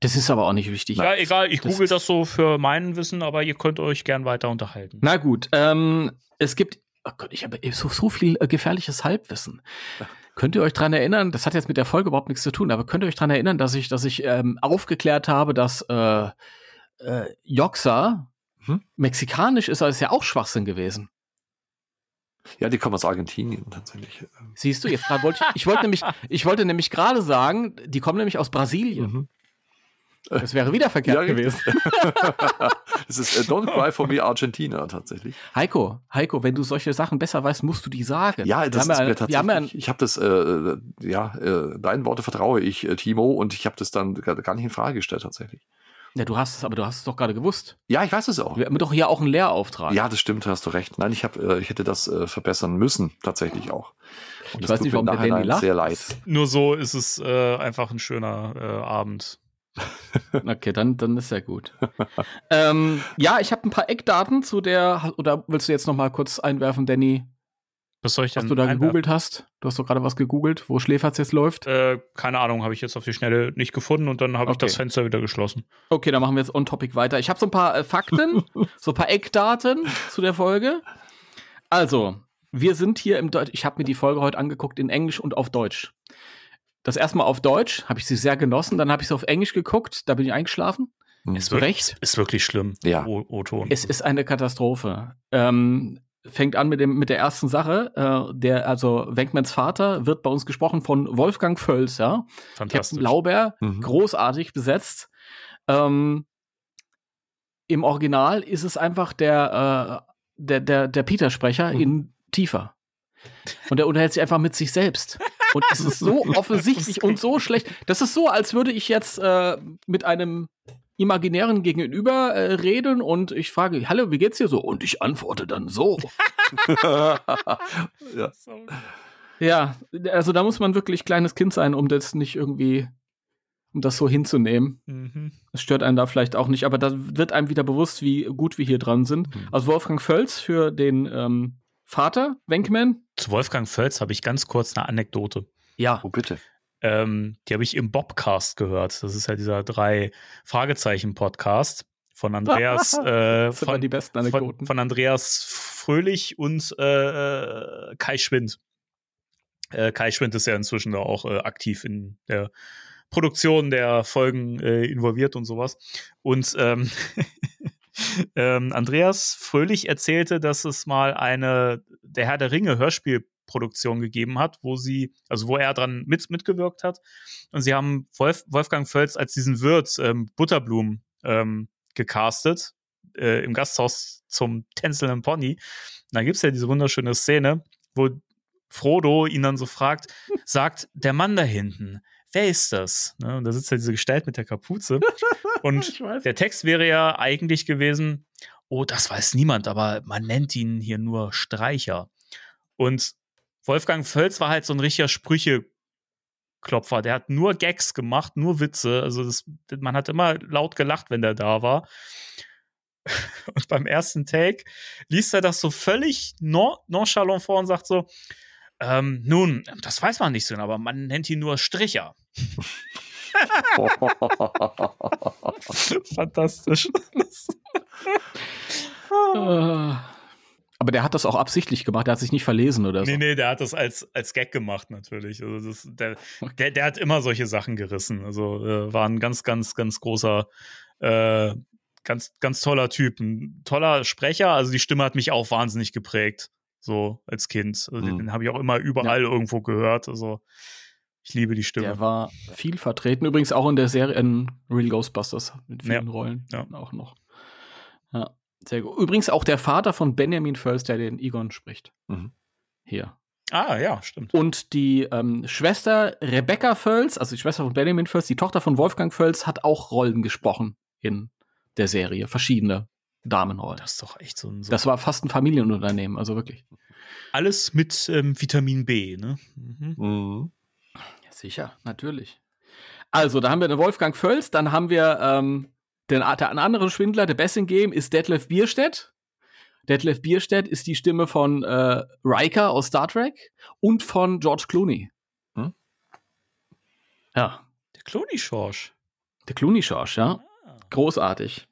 Das ist aber auch nicht wichtig. Ja, egal, ich Das google das so für mein Wissen, aber ihr könnt euch gern weiter unterhalten. Na gut, ähm, es gibt, oh Gott, ich habe so, so viel äh, gefährliches Halbwissen. Könnt ihr euch dran erinnern, das hat jetzt mit der Folge überhaupt nichts zu tun, aber könnt ihr euch dran erinnern, dass ich, dass ich ähm, aufgeklärt habe, dass äh, äh, Joxa Hm? mexikanisch ist, aber ist ja auch Schwachsinn gewesen. Ja, die kommen aus Argentinien tatsächlich. Siehst du, jetzt wollte ich, ich wollte nämlich, ich wollte nämlich gerade sagen, die kommen nämlich aus Brasilien. Mhm. Das wäre wieder verkehrt Ja, gewesen. das ist äh, Don't Cry for Me Argentina tatsächlich. Heiko, Heiko, wenn du solche Sachen besser weißt, musst du die sagen. Ja, Wir das haben ist ja- mir wir tatsächlich. Ich habe das, äh, ja, äh, deinen Worte vertraue ich, äh, Timo, und ich habe das dann gar nicht in Frage gestellt tatsächlich. Ja, du hast es, aber du hast es doch gerade gewusst. Ja, ich weiß es auch. Wir haben doch hier auch einen Lehrauftrag. Ja, das stimmt, hast du recht. Nein, ich habe, äh, ich hätte das äh, verbessern müssen tatsächlich auch. Und Ich das weiß tut nicht, warum der Danny lacht. Sehr leid. Nur so ist es äh, einfach ein schöner äh, Abend. Okay, dann, dann ist ja gut. ähm, ja, ich habe ein paar Eckdaten zu der, oder willst du jetzt noch mal kurz einwerfen, Danny, Was soll ich denn was du da einwerfen? gegoogelt hast? Du hast doch gerade was gegoogelt, wo Schläferz jetzt läuft. Äh, keine Ahnung, habe ich jetzt auf die Schnelle nicht gefunden und dann habe ich Okay. das Fenster wieder geschlossen. Okay, dann machen wir jetzt on topic weiter. Ich habe so ein paar äh, Fakten, so ein paar Eckdaten zu der Folge. Also, wir sind hier im Deutsch. Ich habe mir die Folge heute angeguckt in Englisch und auf Deutsch. Das erstmal auf Deutsch, habe ich sie sehr genossen. Dann habe ich sie auf Englisch geguckt, da bin ich eingeschlafen. Hm. Ist Recht. Ist wirklich schlimm. Ja. O- O-Ton. Es ist eine Katastrophe. Ähm, fängt an mit, dem, mit der ersten Sache. Äh, der, also Wenkmans Vater wird bei uns gesprochen von Wolfgang Völz, ja. Captain fantastisch. Lauber, Mhm. großartig besetzt. Ähm, Im Original ist es einfach der, äh, der, der, der Peter-Sprecher Mhm. in tiefer. Und er unterhält sich einfach mit sich selbst. Und es ist so offensichtlich und so schlecht. Das ist so, als würde ich jetzt äh, mit einem imaginären Gegenüber äh, reden und ich frage, hallo, wie geht's dir so? Und ich antworte dann so. ja. Ja, also da muss man wirklich kleines Kind sein, um das nicht irgendwie, um das so hinzunehmen. Mhm. Das stört einen da vielleicht auch nicht, aber da wird einem wieder bewusst, wie gut wir hier dran sind. Mhm. Also Wolfgang Völz für den ähm, Vater, Wenkman. Zu Wolfgang Völz habe ich ganz kurz eine Anekdote. Ja. Oh, bitte. Ähm, die habe ich im Bobcast gehört. Das ist ja dieser drei Fragezeichen-Podcast von Andreas, äh, Das sind immer von, die besten von, Anekdoten. von Andreas Fröhlich und äh, äh, Kai Schwind. Äh, Kai Schwind ist ja inzwischen da auch äh, aktiv in der Produktion der Folgen äh, involviert und sowas. Und ähm, ähm, Andreas Fröhlich erzählte, dass es mal eine Der Herr der Ringe Hörspielproduktion gegeben hat, wo sie, also wo er dran mit, mitgewirkt hat. Und sie haben Wolf, Wolfgang Völz als diesen Wirt ähm, Butterblum ähm, gecastet äh, im Gasthaus zum tänzelnden Pony. Und da gibt's ja diese wunderschöne Szene, wo Frodo ihn dann so fragt, sagt, der Mann da hinten, wer ist das? Ne? Und da sitzt ja diese Gestalt mit der Kapuze. Und der Text wäre ja eigentlich gewesen, oh, das weiß niemand, aber man nennt ihn hier nur Streicher. Und Wolfgang Völz war halt so ein richtiger Sprücheklopfer. Der hat nur Gags gemacht, nur Witze. Also das, man hat immer laut gelacht, wenn der da war. Und beim ersten Take liest er das so völlig non nonchalant vor und sagt so, ähm, nun, das weiß man nicht so, genau, aber man nennt ihn nur Stricher. Fantastisch. Aber der hat das auch absichtlich gemacht, der hat sich nicht verlesen oder so. Nee, nee, der hat das als, als Gag gemacht, natürlich. Also das, der, der, der hat immer solche Sachen gerissen. Also äh, war ein ganz, ganz, ganz großer, äh, ganz, ganz toller Typ. Ein toller Sprecher. Also die Stimme hat mich auch wahnsinnig geprägt. So als Kind. Also Mhm. Den habe ich auch immer überall irgendwo gehört. Also ich liebe die Stimme. Der war viel vertreten, übrigens auch in der Serie in Real Ghostbusters mit vielen Ja. Rollen Ja. auch noch. Ja, sehr gut. Übrigens auch der Vater von Benjamin Völz, der den Egon spricht. Mhm. Hier. Ah, ja, stimmt. Und die ähm, Schwester Rebecca Völz, also die Schwester von Benjamin Völz, die Tochter von Wolfgang Völz, hat auch Rollen gesprochen in der Serie, verschiedene Damenrollen. Das ist doch echt so ein so Das war fast ein Familienunternehmen, also wirklich. alles mit ähm, Vitamin B, ne? Mhm. Mhm. Ja, sicher, natürlich. Also, da haben wir den Wolfgang Völz, dann haben wir ähm, den, der andere Schwindler, der Bessing Game, ist Detlef Bierstedt. Detlef Bierstedt ist die Stimme von äh, Riker aus Star Trek und von George Clooney. Hm? Ja, Der Clooney-Schorsch. der Clooney-Schorsch, ja. Ah. Großartig.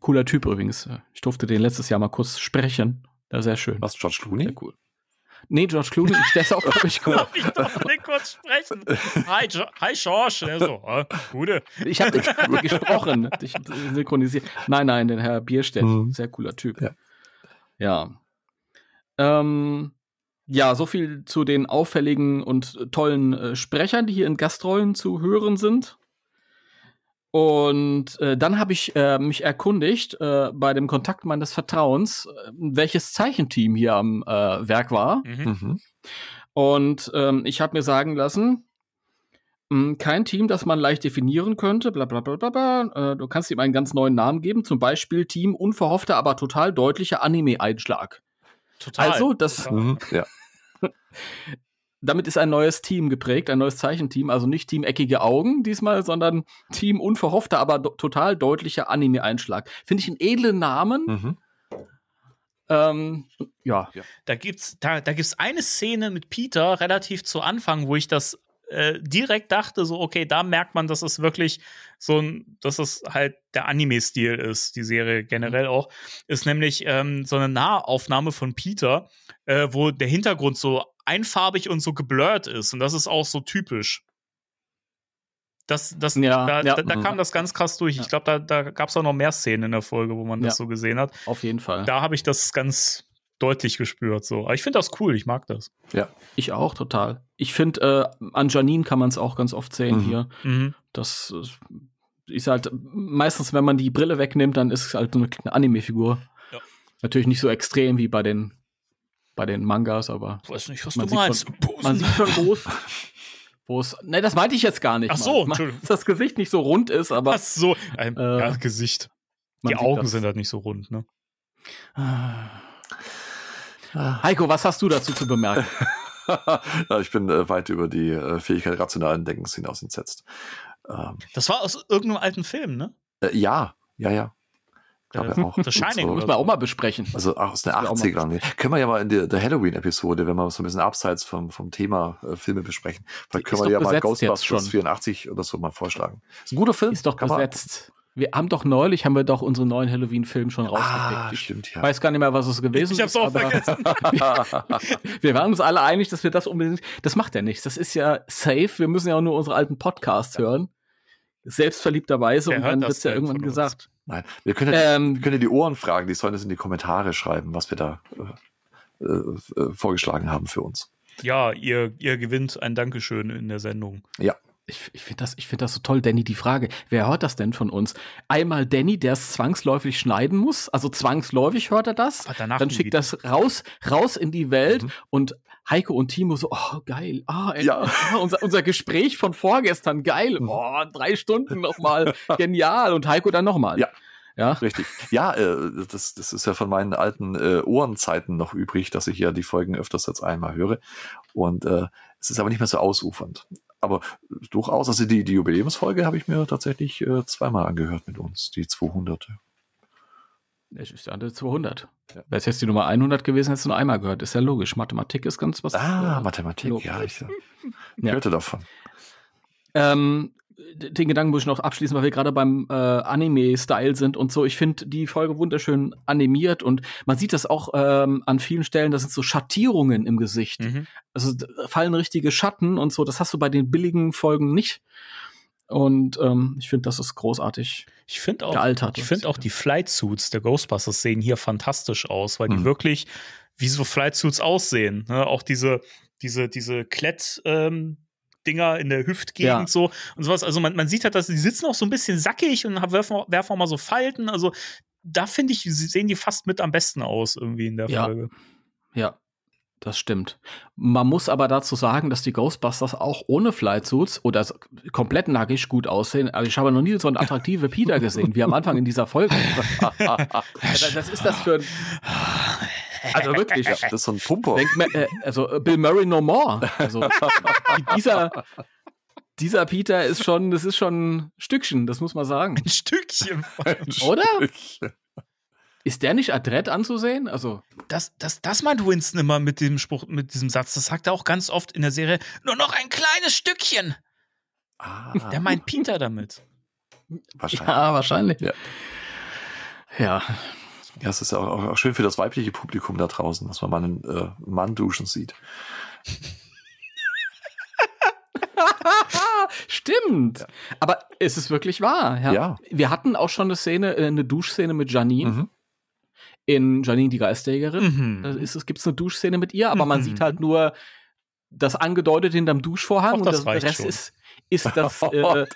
Cooler Typ übrigens. Ich durfte den letztes Jahr mal kurz sprechen. Ja, sehr schön. Was, George Clooney? Sehr cool. Nee, George Clooney, der ist auch, glaube ich, cool. Ich doch nicht kurz sprechen? Hi, jo Hi Schorsch. Ja, so, äh, Gute. Ich habe gesprochen, dich synchronisiert. Nein, nein, den Herr Bierstedt, Mhm. sehr cooler Typ. Ja. Ja. Ähm, ja, so viel zu den auffälligen und tollen äh, Sprechern, die hier in Gastrollen zu hören sind. Und äh, dann habe ich äh, mich erkundigt äh, bei dem Kontakt meines Vertrauens, äh, welches Zeichenteam hier am äh, Werk war. Mhm. Mhm. Und ähm, ich habe mir sagen lassen, mh, kein Team, das man leicht definieren könnte, bla bla bla bla. bla. Äh, du kannst ihm einen ganz neuen Namen geben, zum Beispiel Team unverhoffter, aber total deutlicher Anime-Einschlag. Total. Also, das- Total. Mhm. Ja. Damit ist ein neues Team geprägt, ein neues Zeichenteam, also nicht Team eckige Augen diesmal, sondern Team unverhoffter, aber total deutlicher Anime-Einschlag. Finde ich einen edlen Namen. Mhm. Ähm, ja, Da gibt's, da, da gibt's eine Szene mit Peter relativ zu Anfang, wo ich das äh, direkt dachte, so, okay, da merkt man, dass es wirklich so ein, dass es halt der Anime-Stil ist, die Serie generell auch, ist nämlich ähm, so eine Nahaufnahme von Peter, äh, wo der Hintergrund so einfarbig und so geblurrt ist. Und das ist auch so typisch. Das, das, Ja, da, ja. da, da kam das ganz krass durch. Ich glaube, da, da gab es auch noch mehr Szenen in der Folge, wo man das Ja. so gesehen hat. auf jeden Fall. Da habe ich das ganz deutlich gespürt. So. Aber ich finde das cool, ich mag das. Ich auch total. Ich finde, äh, an Janine kann man es auch ganz oft sehen Mhm. hier. Mhm. Das ist halt meistens, wenn man die Brille wegnimmt, dann ist es halt so eine Anime-Figur. Ja. Natürlich nicht so extrem wie bei den bei den Mangas, aber Ich weiß nicht, was Man du sieht meinst. man sieht schon groß, wo es. Ne, das meinte ich jetzt gar nicht. Ach mal. so, Man- Entschuldigung. dass das Gesicht nicht so rund ist, aber Was so? Ein Äh, ja, Gesicht. Die Augen das. sind halt nicht so rund, ne? Heiko, was hast du dazu zu bemerken? ja, ich bin äh, weit über die äh, Fähigkeit rationalen Denkens hinaus entsetzt. Ähm, Das war aus irgendeinem alten Film, ne? äh, ja, ja, ja. Äh, ja auch. The Shining So. Muss man auch mal besprechen. Also auch aus den Das wär auch mal 80ern. Nee. Können wir ja mal in der, der Halloween-Episode, wenn wir so ein bisschen abseits vom, vom Thema äh, Filme besprechen, vielleicht können ist wir ja mal Ghostbusters schon. 84 oder so mal vorschlagen. Ist ein guter Film. Ist doch kann besetzt. Wir haben doch neulich, haben wir doch unseren neuen Halloween-Film schon rausgepickt. Ah, ich stimmt, ja. weiß gar nicht mehr, was es gewesen Ich hab's ist. auch vergessen. Wir waren uns alle einig, dass wir das unbedingt. Das macht ja nichts. Das ist ja safe. Wir müssen ja auch nur unsere alten Podcasts hören. Selbstverliebterweise Wer und dann wird's ja irgendwann gesagt. Nein, wir können, ähm, wir können die Ohren fragen, die sollen es in die Kommentare schreiben, was wir da äh, äh, vorgeschlagen haben für uns. Ja, ihr, ihr gewinnt ein Dankeschön in der Sendung. Ja. Ich, ich finde das, ich find das so toll, Danny. Die Frage, wer hört das denn von uns? Einmal Danny, der es zwangsläufig schneiden muss, also zwangsläufig hört er das. Danach dann schickt das raus, raus in die Welt mhm. und Heiko und Timo so, oh, geil, ah, ja. ah, unser, unser Gespräch von vorgestern, geil, oh, drei Stunden nochmal, genial. Und Heiko dann nochmal. Ja. Ja, richtig. Ja, äh, das, das ist ja von meinen alten äh, Ohrenzeiten noch übrig, dass ich ja die Folgen öfters als einmal höre. Und äh, es ist aber nicht mehr so ausufernd. Aber durchaus, also die, die Jubiläumsfolge habe ich mir tatsächlich äh, zweimal angehört mit uns, die 200. Ja eine 200. Ja. Wäre es jetzt die Nummer 100 gewesen, hättest du nur einmal gehört. Ist ja logisch. Mathematik ist ganz was. Ah, äh, Mathematik, logisch. ja, ich ja. hörte davon. Ähm, den Gedanken muss ich noch abschließen, weil wir gerade beim äh, Anime-Style sind und so. Ich finde die Folge wunderschön animiert und man sieht das auch ähm, an vielen Stellen, das sind so Schattierungen im Gesicht. Mhm. Also fallen richtige Schatten und so. Das hast du bei den billigen Folgen nicht. Und ähm, ich finde, das ist großartig. Ich finde auch, gealtert. Ich finde auch die Flight Suits der Ghostbusters sehen hier fantastisch aus, weil mhm. die wirklich wie so Flight Suits aussehen. Ne? Auch diese, diese, diese Klett, ähm, Dinger in der Hüftgegend ja. so und sowas. Also man, man sieht halt, dass die sitzen auch so ein bisschen sackig und werfen, werfen auch mal so Falten. Also da finde ich, sehen die fast mit am besten aus irgendwie in der ja. Folge. Ja, das stimmt. Man muss aber dazu sagen, dass die Ghostbusters auch ohne Flightsuits oder komplett nackig gut aussehen. Also ich habe noch nie so einen attraktive Peter gesehen, wie am Anfang in dieser Folge. das ist das für ein also wirklich. Ja, das ist so ein Pumper. Denk, äh, also äh, Bill Murray no more. Also dieser, dieser Peter ist schon, das ist schon ein Stückchen, das muss man sagen. Ein Stückchen. Oder? Stückchen. Ist der nicht adrett anzusehen? Also das, das, das meint Winston immer mit dem Spruch, mit diesem Satz. Das sagt er auch ganz oft in der Serie. Nur noch ein kleines Stückchen. Ah. Der meint Peter damit. Wahrscheinlich. Ja, wahrscheinlich. Ja. ja. Ja, es ist auch, auch, schön für das weibliche Publikum da draußen, dass man mal einen äh, Mann duschen sieht. Stimmt. Ja. Aber es ist wirklich wahr. Ja. ja. Wir hatten auch schon eine Szene, äh, eine Duschszene mit Janine. Mhm. In Janine die Geisterjägerin. Mhm. Da ist, es gibt eine Duschszene mit ihr, aber mhm. man sieht halt nur das angedeutet hinterm Duschvorhang Auch und das, der Rest ist, ist das äh,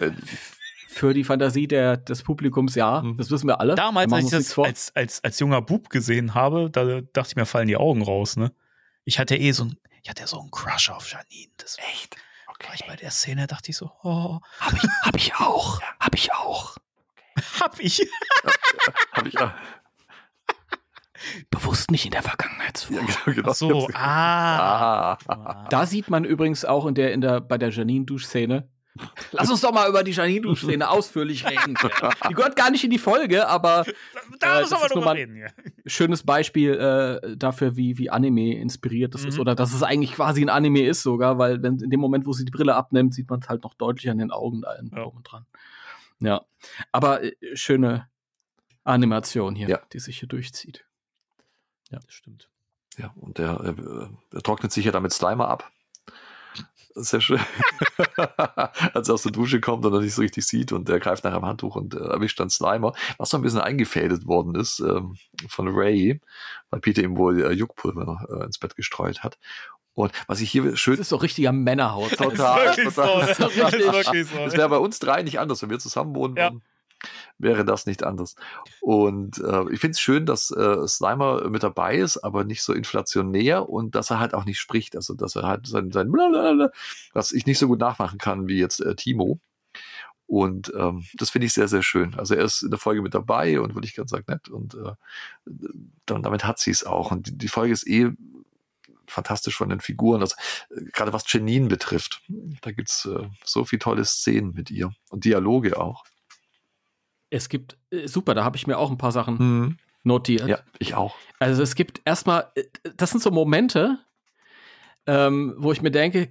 für die Fantasie der, des Publikums, ja, mhm. das wissen wir alle. Damals, als ich das als, als, als junger Bub gesehen habe, da dachte ich mir, fallen die Augen raus, ne? Ich hatte eh so ein, ich hatte so einen Crush auf Janine. Das Echt? Okay. War ich bei der Szene dachte ich so, oh. Hab ich, hab ich auch. Ja. Hab ich auch. Okay. Hab ich. hab ich auch. Bewusst nicht in der Vergangenheit. Ja, genau, genau. Ach so, ah. ah. Da sieht man übrigens auch in der, in der, bei der Janine-Duschszene, Lass uns doch mal über die Janine-Szene ausführlich reden. Die gehört gar nicht in die Folge, aber da äh, müssen wir drüber reden. Ja. Schönes Beispiel äh, dafür, wie, wie Anime inspiriert das mhm. ist oder dass es eigentlich quasi ein Anime ist sogar, weil wenn in dem Moment, wo sie die Brille abnimmt, sieht man es halt noch deutlich an den Augen da ja. und dran. Ja, aber äh, schöne Animation hier, ja. die sich hier durchzieht. Ja, das stimmt. Ja, und der, äh, der trocknet sich ja damit Slimer ab sehr schön. Als er aus der Dusche kommt und er nicht so richtig sieht und er greift nach einem Handtuch und äh, erwischt dann Slimer, was so ein bisschen eingefädelt worden ist ähm, von Ray, weil Peter ihm wohl äh, Juckpulver äh, ins Bett gestreut hat. Und was ich hier schön. Das ist so richtiger Männerhaut. Total. Das, das, das, das wäre bei uns drei nicht anders, wenn wir zusammen wohnen ja. würden wäre das nicht anders. Und äh, ich finde es schön, dass äh, Slimer mit dabei ist, aber nicht so inflationär und dass er halt auch nicht spricht. Also, dass er halt sein, sein Blablabla, was ich nicht so gut nachmachen kann wie jetzt äh, Timo. Und ähm, das finde ich sehr, sehr schön. Also er ist in der Folge mit dabei und würde ich ganz sagen, nett. Und äh, dann, damit hat sie es auch. Und die, die Folge ist eh fantastisch von den Figuren. Also, gerade was Janine betrifft, da gibt's äh, so viele tolle Szenen mit ihr und Dialoge auch. Es gibt, äh, super, da habe ich mir auch ein paar Sachen mhm. notiert. Ja, ich auch. Also es gibt erstmal, äh, das sind so Momente, ähm, wo ich mir denke,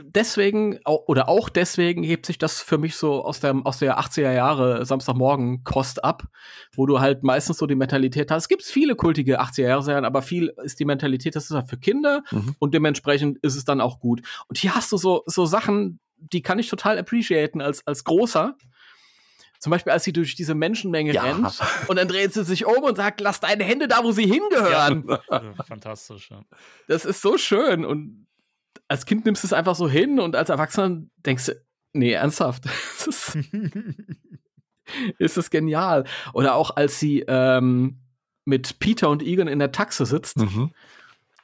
deswegen oder auch deswegen hebt sich das für mich so aus der, aus der 80er Jahre Samstagmorgen Kost ab, wo du halt meistens so die Mentalität hast. Es gibt viele kultige 80er Jahre Serien, aber viel ist die Mentalität, das ist halt für Kinder mhm. und dementsprechend ist es dann auch gut. Und hier hast du so, so Sachen, die kann ich total appreciaten als, als großer Zum Beispiel, als sie durch diese Menschenmenge Ja. rennt und dann dreht sie sich um und sagt, lass deine Hände da, wo sie hingehören. Also, fantastisch. Ja. Das ist so schön. Und als Kind nimmst du es einfach so hin und als Erwachsener denkst du, nee, ernsthaft. Das ist, ist das genial. Oder auch als sie ähm, mit Peter und Egan in der Taxe sitzt Mhm.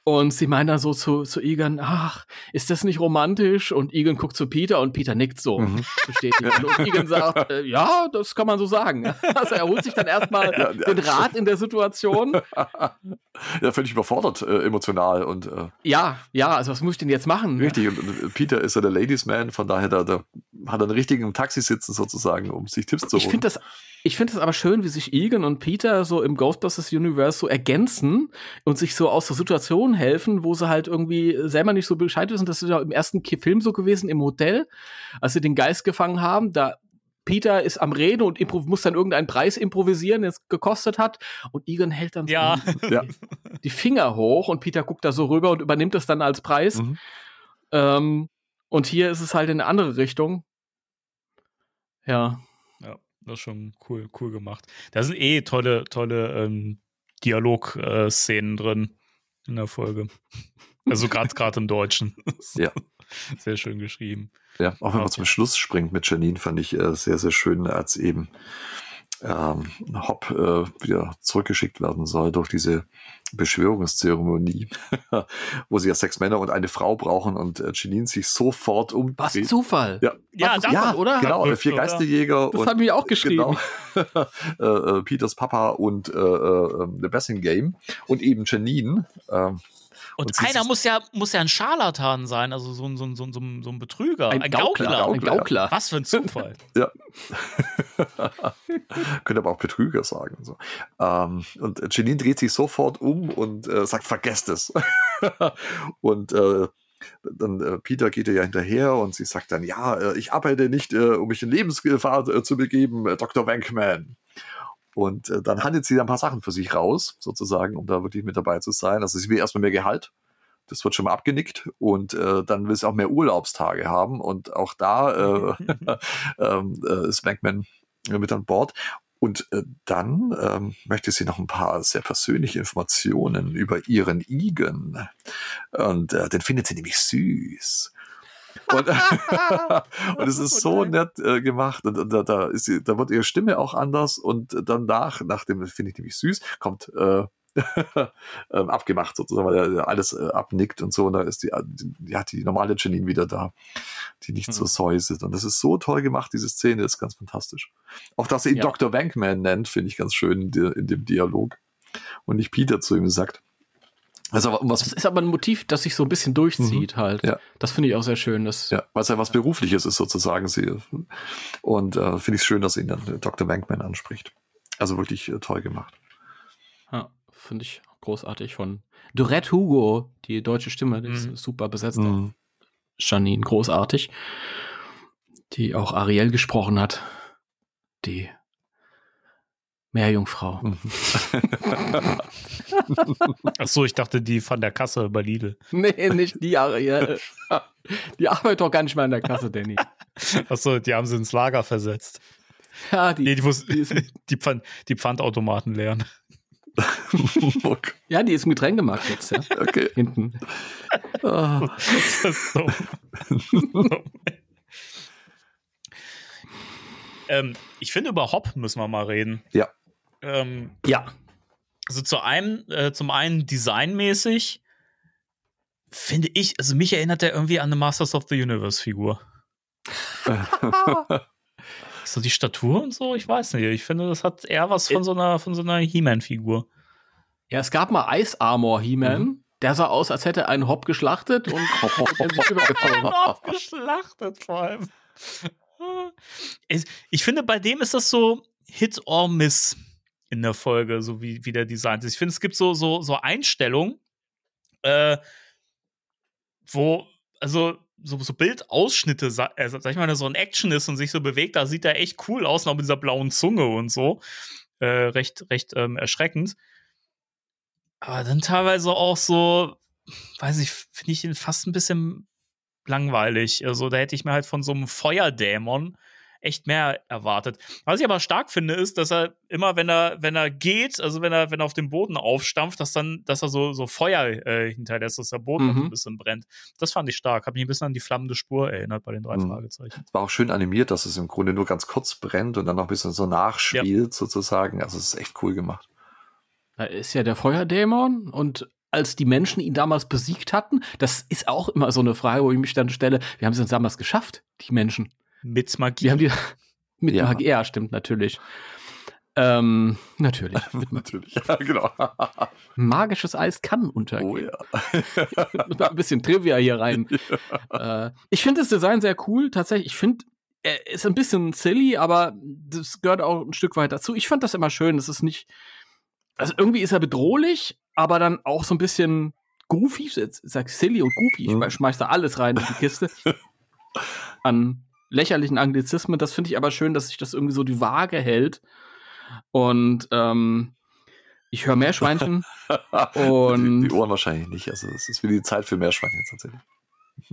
Und sie meint dann so zu, zu Egan, ach, ist das nicht romantisch? Und Egan guckt zu Peter und Peter nickt so. Mhm. Bestätigt. Und Egan sagt, äh, ja, das kann man so sagen. Also er holt sich dann erstmal Ja, den Rat in der Situation. Ja, völlig überfordert äh, emotional und äh, Ja, ja, also was muss ich denn jetzt machen? richtig. Und, und Peter ist ja der Ladies Man, von daher da, da hat er einen richtigen Taxi sitzen sozusagen, um sich Tipps zu Ich holen. finde das, ich finde das aber schön, wie sich Egan und Peter so im Ghostbusters Universe so ergänzen und sich so aus der Situation helfen, wo sie halt irgendwie selber nicht so Bescheid wissen. Das ist ja im ersten Film so gewesen im Hotel, als sie den Geist gefangen haben. Da Peter ist am Reden und muss dann irgendeinen Preis improvisieren, der es gekostet hat. Und Egan hält dann so Ja. Ja. die Finger hoch und Peter guckt da so rüber und übernimmt das dann als Preis. Mhm. Ähm, und hier ist es halt in eine andere Richtung. Ja. Das ist schon cool, cool gemacht. Da sind eh tolle, tolle ähm, Dialog-Szenen drin in der Folge. Also gerade gerade im Deutschen. Ja. Sehr schön geschrieben. Ja, auch wenn man Okay. zum Schluss springt mit Janine, fand ich äh, sehr, sehr schön, als eben ähm, Hopp äh, wieder zurückgeschickt werden soll durch diese Beschwörungszeremonie, wo sie ja sechs Männer und eine Frau brauchen und äh, Janine sich sofort umdreht. Was ein Zufall. Ja. Ja, Was, ja, oder? Genau, Oder? vier Geisterjäger Das und haben wir auch geschrieben. Genau. äh, äh, Peters Papa und äh, äh, The Bessing Game und eben Janine. Und, Und einer muss ja, muss ja ein Scharlatan sein, also so ein, so ein, so ein, so ein so ein Betrüger. Ein, Gaukler. Ein Gaukler. Was für ein Zufall. Ja. Könnte aber auch Betrüger sagen. und So. Ähm, und Janine dreht sich sofort um und äh, sagt, vergesst es. und äh, dann äh, Peter geht ihr ja hinterher und sie sagt dann, ja, äh, ich arbeite nicht, äh, um mich in Lebensgefahr äh, zu begeben, Dr. Wankman. Und äh, dann handelt sie ein paar Sachen für sich raus, sozusagen, um da wirklich mit dabei zu sein. Also sie will erstmal mehr Gehalt. Das wird schon mal abgenickt. Und äh, dann will sie auch mehr Urlaubstage haben. Und auch da äh, ähm, äh, ist Bankman mit an Bord. Und äh, dann ähm, möchte sie noch ein paar sehr persönliche Informationen über ihren Egan. Und äh, den findet sie nämlich süß. Und, und es ist so nett äh, gemacht. Und, und da, da, ist sie, da wird ihre Stimme auch anders. Und danach, nach dem finde ich nämlich süß, kommt äh, ähm, abgemacht sozusagen, weil er alles äh, abnickt und so. Und da ist die, die, ja, die normale Janine wieder da, die nicht so Mhm. säuselt. Und das ist so toll gemacht, diese Szene ist ganz fantastisch. Auch dass er ihn Ja. Dr. Wankman nennt, finde ich ganz schön in, der- in dem Dialog. Und nicht Peter zu ihm sagt. Also, um Das was, ist aber ein Motiv, das sich so ein bisschen durchzieht halt. Ja. Das finde ich auch sehr schön. Das, ja, was ja was Berufliches ist sozusagen. Sie, und äh, finde ich es schön, dass ihn dann Dr. Wankman anspricht. Also wirklich äh, toll gemacht. Ja, finde ich großartig von Dorette Hugo, die deutsche Stimme, die Mhm. ist super besetzt. Mhm. Janine, großartig. Die auch Ariel gesprochen hat. Die Meerjungfrau. Mhm. Achso, ich dachte, die von der Kasse bei Lidl. Nee, nicht die Ariel. Die arbeitet doch gar nicht mal in der Kasse, Danny. Achso, die haben sie ins Lager versetzt. Ja, die, Nee, die, muss, die ist, die, Pfand, die Pfandautomaten leeren. okay. ja, die ist im Getränkemarkt jetzt, ja. okay. Hinten. Ah. Das ist so. ähm, ich finde, über Hop müssen wir mal reden. Ja. Ähm, Ja. also zu einem, äh, zum einen designmäßig finde ich, also mich erinnert er irgendwie an eine Masters of the Universe Figur. So die Statur und so, ich weiß nicht. Ich finde, das hat eher was von so einer, von so einer He-Man-Figur. Ja, es gab mal Ice Armor He-Man. Mhm. Der sah aus, als hätte ein Hop geschlachtet und übergezogen. geschlachtet vor allem. Ich, ich finde, bei dem ist das so Hit or Miss in der Folge, so wie, wie der Design ist. Ich finde, es gibt so, so, so Einstellungen, äh, wo, also so, so Bildausschnitte, sa- äh, sag ich mal, so ein Action ist und sich so bewegt, da sieht er echt cool aus, noch mit dieser blauen Zunge und so. Äh, recht, recht ähm, erschreckend. Aber dann teilweise auch so, weiß ich, finde ich ihn fast ein bisschen langweilig. Also da hätte ich mir halt von so einem Feuerdämon echt mehr erwartet. Was ich aber stark finde, ist, dass er immer, wenn er, wenn er geht, also wenn er, wenn er auf dem Boden aufstampft, dass dann, dass er so, so Feuer äh, hinterlässt, dass der Boden Mhm. noch ein bisschen brennt. Das fand ich stark. Hat mich ein bisschen an die flammende Spur erinnert bei den drei Mhm. Fragezeichen. Es war auch schön animiert, dass es im Grunde nur ganz kurz brennt und dann noch ein bisschen so nachspielt, sozusagen. Also es ist echt cool gemacht. Da ist ja der Feuerdämon und als die Menschen ihn damals besiegt hatten, das ist auch immer so eine Frage, wo ich mich dann stelle, wie haben sie es damals geschafft, die Menschen? Mit Magie. Wie haben die mit Ja. Magie? Ja, stimmt, natürlich. Ähm, natürlich. Natürlich. Ja, genau. Magisches Eis kann untergehen. oh ja. Ein bisschen Trivia hier rein. äh, ich finde das Design sehr cool. Tatsächlich, ich finde, er ist ein bisschen silly, aber das gehört auch ein Stück weit dazu. Ich fand das immer schön. Das ist nicht. Also irgendwie ist er bedrohlich, aber dann auch so ein bisschen goofy. Jetzt sag ich silly und goofy. Ich Mhm. schmeiß da alles rein in die Kiste. An lächerlichen Anglizismen. Das finde ich aber schön, dass sich das irgendwie so die Waage hält. Und ähm, ich höre Meerschweinchen. Und- die, die Ohren wahrscheinlich nicht. Also es ist wieder die Zeit für Meerschweinchen tatsächlich.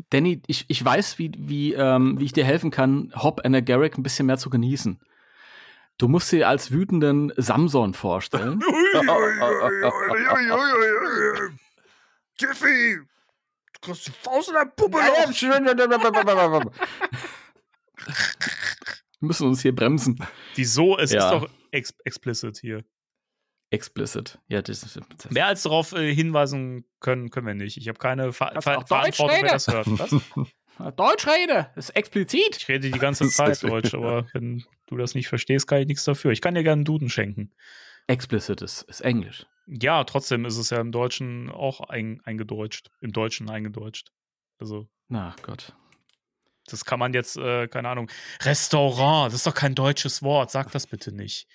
Danny, ich, ich weiß, wie, wie, ähm, wie ich dir helfen kann, Hop and Garrick ein bisschen mehr zu genießen. Du musst dir als wütenden Samson vorstellen. Tiffy! Du kriegst die Faust in der Puppe Wir müssen uns hier bremsen. Wieso? Es Ja. ist doch ex explicit hier. Explicit. Ja, das ist. Das Mehr als darauf äh, hinweisen können, können wir nicht. Ich habe keine Ver Ver auch Deutsch Verantwortung, wer das hört. Was? Deutsch rede, das ist explizit. Ich rede die ganze Zeit. Deutsch, aber wenn du das nicht verstehst, kann ich nichts dafür. Ich kann dir gerne einen Duden schenken. Explicit ist, ist Englisch. Ja, trotzdem ist es ja im Deutschen auch ein, eingedeutscht. Im Deutschen eingedeutscht. Also, Na Gott. Das kann man jetzt, äh, keine Ahnung. Restaurant, das ist doch kein deutsches Wort. Sag das bitte nicht.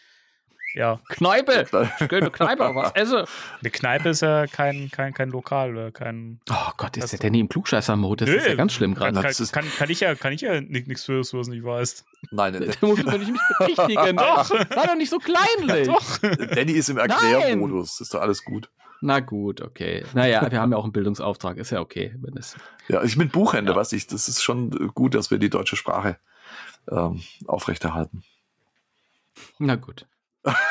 Ja, Kneipe! Ich eine Kneipe, was esse. eine Kneipe ist ja kein, kein, kein Lokal oder kein. Oh Gott, ist der Danny im Klugscheißer-Mode? Das ist ja ganz schlimm gerade. kann, kann, kann ich ja, kann ich ja nichts für, dass du es nicht weißt. Nein, der, Da musst du nicht mich berichtigen. Doch. Sei doch nicht so kleinlich. Doch. Danny ist im Erklärmodus. Ist doch alles gut. Na gut, okay. Naja, wir haben ja auch einen Bildungsauftrag. Ist ja okay, wenn es. Ja, ich bin Buchhändler, Ja. weiß ich. Das ist schon gut, dass wir die deutsche Sprache ähm, aufrechterhalten. Na gut.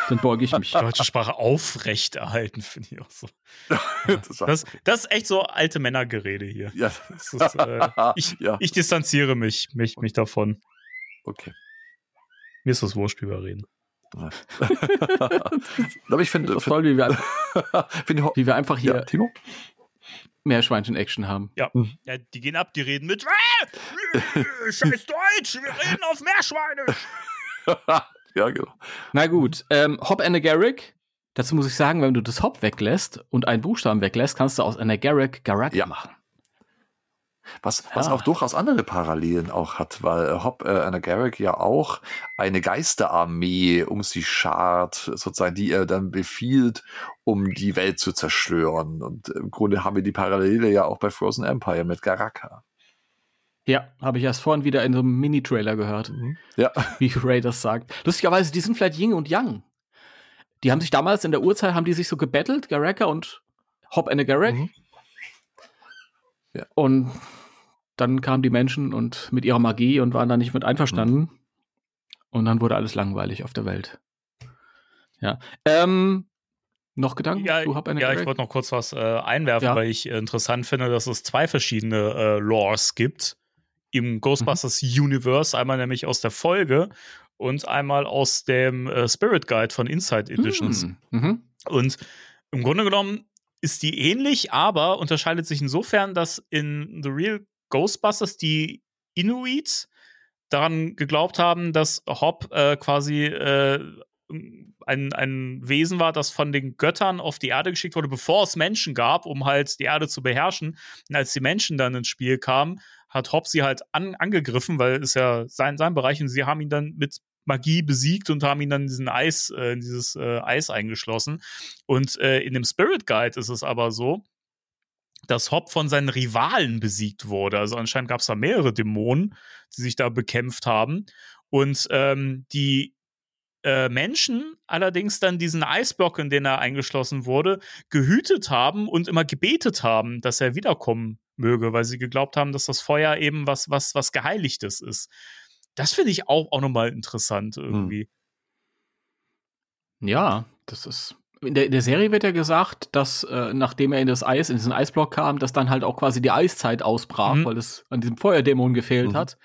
Dann beuge ich mich. Deutsche Sprache aufrechterhalten, finde ich auch so. das Das, das ist echt so alte Männergerede hier. ja, ist, äh, ich, ja, ich distanziere mich, mich, mich davon. okay. Mir ist das wurscht, wie wir reden. Aber ich finde, finde, toll, wie wir, einfach- finde wie wir einfach hier ja, Timo? Meerschweinchen-Action haben. Ja, die gehen ab, die reden mit "Ah, Scheiß Deutsch, wir reden auf Meerschweinisch. Ja, genau. Na gut, ähm, Hop Garrick. Dazu muss ich sagen, wenn du das Hop weglässt und einen Buchstaben weglässt, kannst du aus Garrick Garak Ja. machen. Was, was Ja. auch durchaus andere Parallelen auch hat, weil äh, Hop äh, Anna Garrick ja auch eine Geisterarmee um sich schart, sozusagen, die er dann befiehlt, um die Welt zu zerstören. Und im Grunde haben wir die Parallele ja auch bei Frozen Empire mit Garaka. Ja, habe ich erst vorhin wieder in so einem Mini-Trailer gehört, Ja, wie Ray das sagt. Lustigerweise, die sind vielleicht Yin und Yang. Die haben sich damals in der Urzeit, haben die sich so gebettelt, Garaka und Hop Garrick. Mhm. Ja. Und dann kamen die Menschen und mit ihrer Magie und waren da nicht mit einverstanden. Mhm. Und dann wurde alles langweilig auf der Welt. Ja. Ähm, noch Gedanken? Ja, zu Hop ja ich wollte noch kurz was äh, einwerfen, Ja. weil ich äh, interessant finde, dass es zwei verschiedene äh, Lores gibt im Ghostbusters Universe. Einmal nämlich aus der Folge und einmal aus dem äh, Spirit Guide von Inside Editions. Hm, Mhm. Und im Grunde genommen ist die ähnlich, aber unterscheidet sich insofern, dass in The Real Ghostbusters die Inuit daran geglaubt haben, dass Hop äh, quasi äh, ein, ein Wesen war, das von den Göttern auf die Erde geschickt wurde, bevor es Menschen gab, um halt die Erde zu beherrschen. Und als die Menschen dann ins Spiel kamen, hat Hop sie halt an, angegriffen, weil es ja sein, sein Bereich und sie haben ihn dann mit Magie besiegt und haben ihn dann in diesen Eis, äh, dieses äh, Eis eingeschlossen. Und äh, in dem Spirit Guide ist es aber so, dass Hop von seinen Rivalen besiegt wurde. Also anscheinend gab es da mehrere Dämonen, die sich da bekämpft haben. Und ähm, die äh, Menschen allerdings dann diesen Eisblock, in den er eingeschlossen wurde, gehütet haben und immer gebetet haben, dass er wiederkommen möge, weil sie geglaubt haben, dass das Feuer eben was, was, was Geheiligtes ist. das finde ich auch, auch nochmal interessant irgendwie. Ja, das ist. In der, in der Serie wird ja gesagt, dass äh, nachdem er in das Eis, in diesen Eisblock kam, dass dann halt auch quasi die Eiszeit ausbrach, Mhm. weil es an diesem Feuerdämon gefehlt Mhm. hat.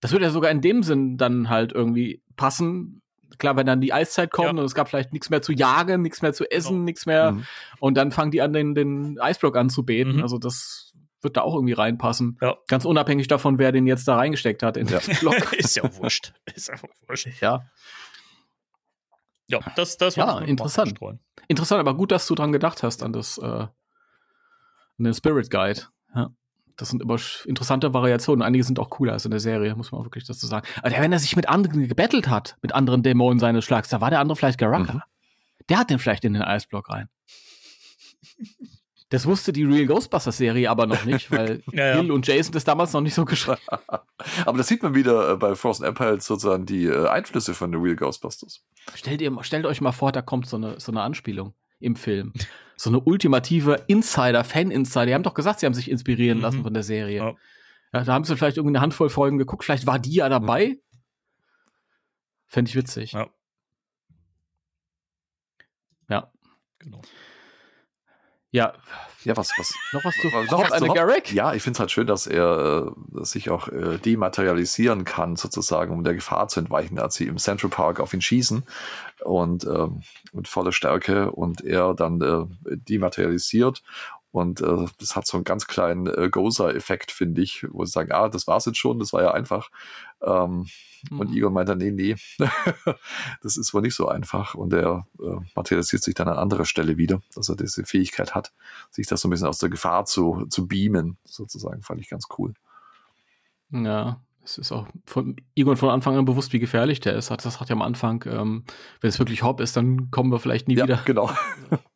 Das würde ja sogar in dem Sinn dann halt irgendwie passen. Klar, wenn dann die Eiszeit kommt Ja. und es gab vielleicht nichts mehr zu jagen, nichts mehr zu essen, Genau. nichts mehr. Mhm. Und dann fangen die an, den, den Eisblock anzubeten. Mhm. Also das wird da auch irgendwie reinpassen. Ja. Ganz unabhängig davon, wer den jetzt da reingesteckt hat in Ja. den Block. ist ja wurscht. Ist einfach wurscht. ja. Ja, das, das Ja, noch mal interessant. Interessant, aber gut, dass du dran gedacht hast, an das, äh, an den Spirit Guide. Ja. Das sind immer interessante Variationen. Einige sind auch cooler als in der Serie, muss man auch wirklich dazu sagen. Aber wenn er sich mit anderen gebettelt hat, mit anderen Dämonen seines Schlags, da war der andere vielleicht Garaka. Mhm. Der hat den vielleicht in den Eisblock rein. Das wusste die Real Ghostbusters-Serie aber noch nicht, weil Ja, ja. Bill und Jason das damals noch nicht so geschrieben Aber das sieht man wieder äh, bei Frozen Empire sozusagen die äh, Einflüsse von The Real Ghostbusters. Stellt, ihr, stellt euch mal vor, da kommt so eine, so eine Anspielung im Film. So eine ultimative Insider, Fan-Insider. Die haben doch gesagt, sie haben sich inspirieren Mhm. lassen von der Serie. Ja. Ja, da haben sie vielleicht irgendwie eine Handvoll Folgen geguckt. Vielleicht war die ja dabei. Fände ich witzig. Ja. Ja. Genau. Ja, Ja, was, was, noch was zu Hop was eine Hop? Garrick? Ja, ich finde es halt schön, dass er äh, sich auch äh, dematerialisieren kann, sozusagen, um der Gefahr zu entweichen, als sie im Central Park auf ihn schießen und ähm, mit voller Stärke und er dann äh, dematerialisiert. Und äh, das hat so einen ganz kleinen äh, Gozer-Effekt, finde ich, wo sie sagen, ah, das war's jetzt schon, das war ja einfach. Ähm, Und Mhm. Egon meint dann, nee, nee, das ist wohl nicht so einfach. Und er äh, materialisiert sich dann an anderer Stelle wieder, dass er diese Fähigkeit hat, sich das so ein bisschen aus der Gefahr zu, zu beamen, sozusagen, fand ich ganz cool. Ja, es ist auch von Egon von Anfang an bewusst, wie gefährlich der ist. Das hat ja am Anfang, ähm, wenn es wirklich Hop ist, dann kommen wir vielleicht nie ja, wieder. genau.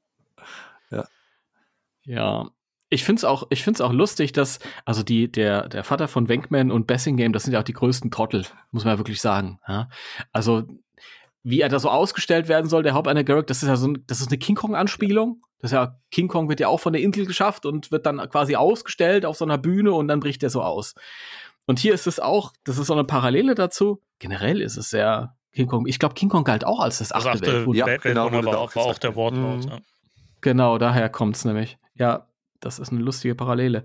Ja. Ich find's auch, ich find's auch lustig, dass, also die, der, der Vater von Wenkman und Bessingame, das sind ja auch die größten Trottel, muss man ja wirklich sagen. Ja? Also, wie er da so ausgestellt werden soll, der Haupteiner Garrick, das ist ja so ein, das ist eine King Kong-Anspielung. Das ist ja, King Kong wird ja auch von der Insel geschafft und wird dann quasi ausgestellt auf so einer Bühne und dann bricht er so aus. Und hier ist es auch, das ist so eine Parallele dazu. Generell ist es sehr King Kong. Ich glaube, King Kong galt auch als das Das achte achte Weltwunder. Ja, genau, war, auch war auch der Wortlaut. Mhm. Ja. Genau, daher kommt's nämlich. Ja, das ist eine lustige Parallele.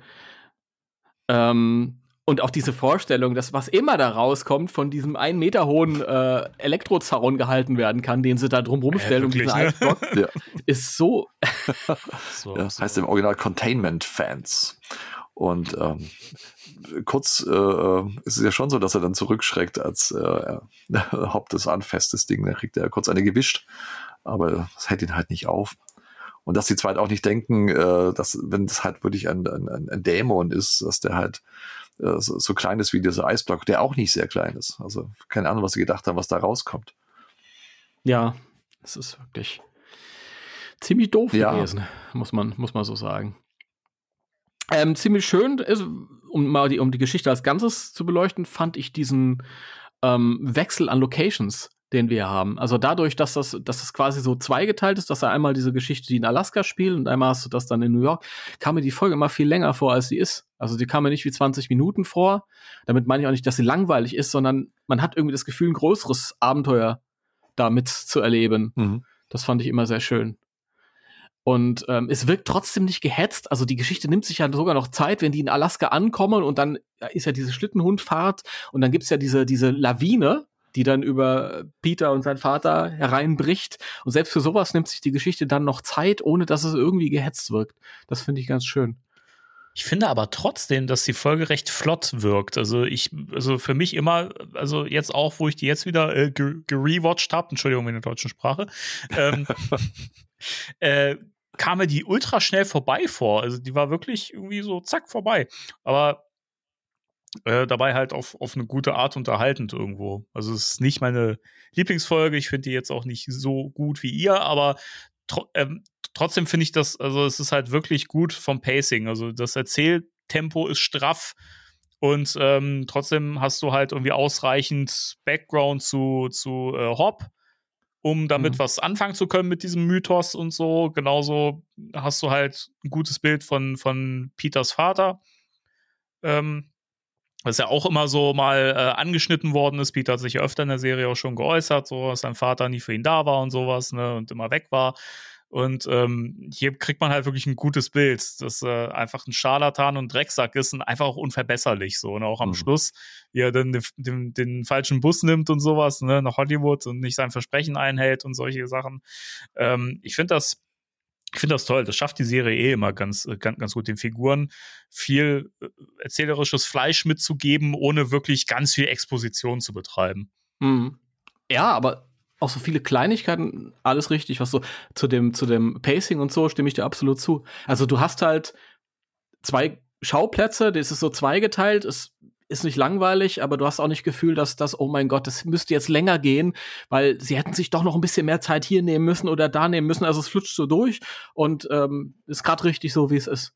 Ähm, und auch diese Vorstellung, dass was immer da rauskommt, von diesem einen Meter hohen äh, Elektrozaun gehalten werden kann, den sie da drum rumstellen, um wirklich, diesen ne? Eisblock, Ja. ist so. So, Ja, heißt im Original Containment Fans. Und ähm, kurz äh, äh, ist es ja schon so, dass er dann zurückschreckt, als äh, er Haupt das anfasst, das Ding. Da kriegt er kurz eine gewischt, aber das hält ihn halt nicht auf. Und dass die zwei auch nicht denken, äh, dass, wenn das halt wirklich ein, ein, ein- ein Dämon ist, dass der halt äh, so, so klein ist wie dieser Eisblock, der auch nicht sehr klein ist. Also keine Ahnung, was sie gedacht haben, was da rauskommt. Ja, es ist wirklich ziemlich doof Ja. gewesen, muss man, muss man so sagen. Ähm, ziemlich schön, ist, um mal die, um die Geschichte als Ganzes zu beleuchten, fand ich diesen ähm, Wechsel an Locations, den wir haben. Also dadurch, dass das, dass das quasi so zweigeteilt ist, dass er einmal diese Geschichte, die in Alaska spielt und einmal hast du das dann in New York, kam mir die Folge immer viel länger vor, als sie ist. Also die kam mir nicht wie 20 Minuten vor. Damit meine ich auch nicht, dass sie langweilig ist, sondern man hat irgendwie das Gefühl, ein größeres Abenteuer damit zu erleben. Mhm. Das fand ich immer sehr schön. Und ähm, es wirkt trotzdem nicht gehetzt. Also die Geschichte nimmt sich ja sogar noch Zeit, wenn die in Alaska ankommen und dann ist ja diese Schlittenhundfahrt und dann gibt's ja diese, diese Lawine, die dann über Peter und sein Vater hereinbricht. Und selbst für sowas nimmt sich die Geschichte dann noch Zeit, ohne dass es irgendwie gehetzt wirkt. Das finde ich ganz schön. Ich finde aber trotzdem, dass die Folge recht flott wirkt. Also ich, also für mich immer, also jetzt auch, wo ich die jetzt wieder äh, ge- gerewatcht habe, Entschuldigung in der deutschen Sprache, ähm, äh, kam mir die ultra schnell vorbei vor. Also die war wirklich irgendwie so zack vorbei. Aber äh, dabei halt auf, auf eine gute Art unterhaltend irgendwo. Also es ist nicht meine Lieblingsfolge. Ich finde die jetzt auch nicht so gut wie ihr, aber tro ähm, trotzdem finde ich das, also es ist halt wirklich gut vom Pacing. Also das Erzähltempo ist straff und ähm, trotzdem hast du halt irgendwie ausreichend Background zu, zu äh, Hop, um damit Mhm. was anfangen zu können mit diesem Mythos und so. Genauso hast du halt ein gutes Bild von, von Peters Vater. Ähm, was ja auch immer so mal äh, angeschnitten worden ist. Peter hat sich ja öfter in der Serie auch schon geäußert, so dass sein Vater nie für ihn da war und sowas, ne, und immer weg war. Und ähm, hier kriegt man halt wirklich ein gutes Bild, dass äh, einfach ein Scharlatan und Drecksack ist und einfach auch unverbesserlich so. Und auch am mhm. Schluss, wie er dann den, den, den, falschen Bus nimmt und sowas, ne, nach Hollywood und nicht sein Versprechen einhält und solche Sachen. Ähm, ich finde das ich finde das toll. Das schafft die Serie eh immer ganz, äh, ganz, ganz gut, den Figuren viel äh, erzählerisches Fleisch mitzugeben, ohne wirklich ganz viel Exposition zu betreiben. Mhm. Ja, aber auch so viele Kleinigkeiten, alles richtig, was so zu dem, zu dem Pacing und so stimme ich dir absolut zu. Also du hast halt zwei Schauplätze, das ist so zweigeteilt, es ist nicht langweilig, aber du hast auch nicht Gefühl, dass das, oh mein Gott, das müsste jetzt länger gehen, weil sie hätten sich doch noch ein bisschen mehr Zeit hier nehmen müssen oder da nehmen müssen. Also es flutscht so durch und ähm, ist gerade richtig so, wie es ist.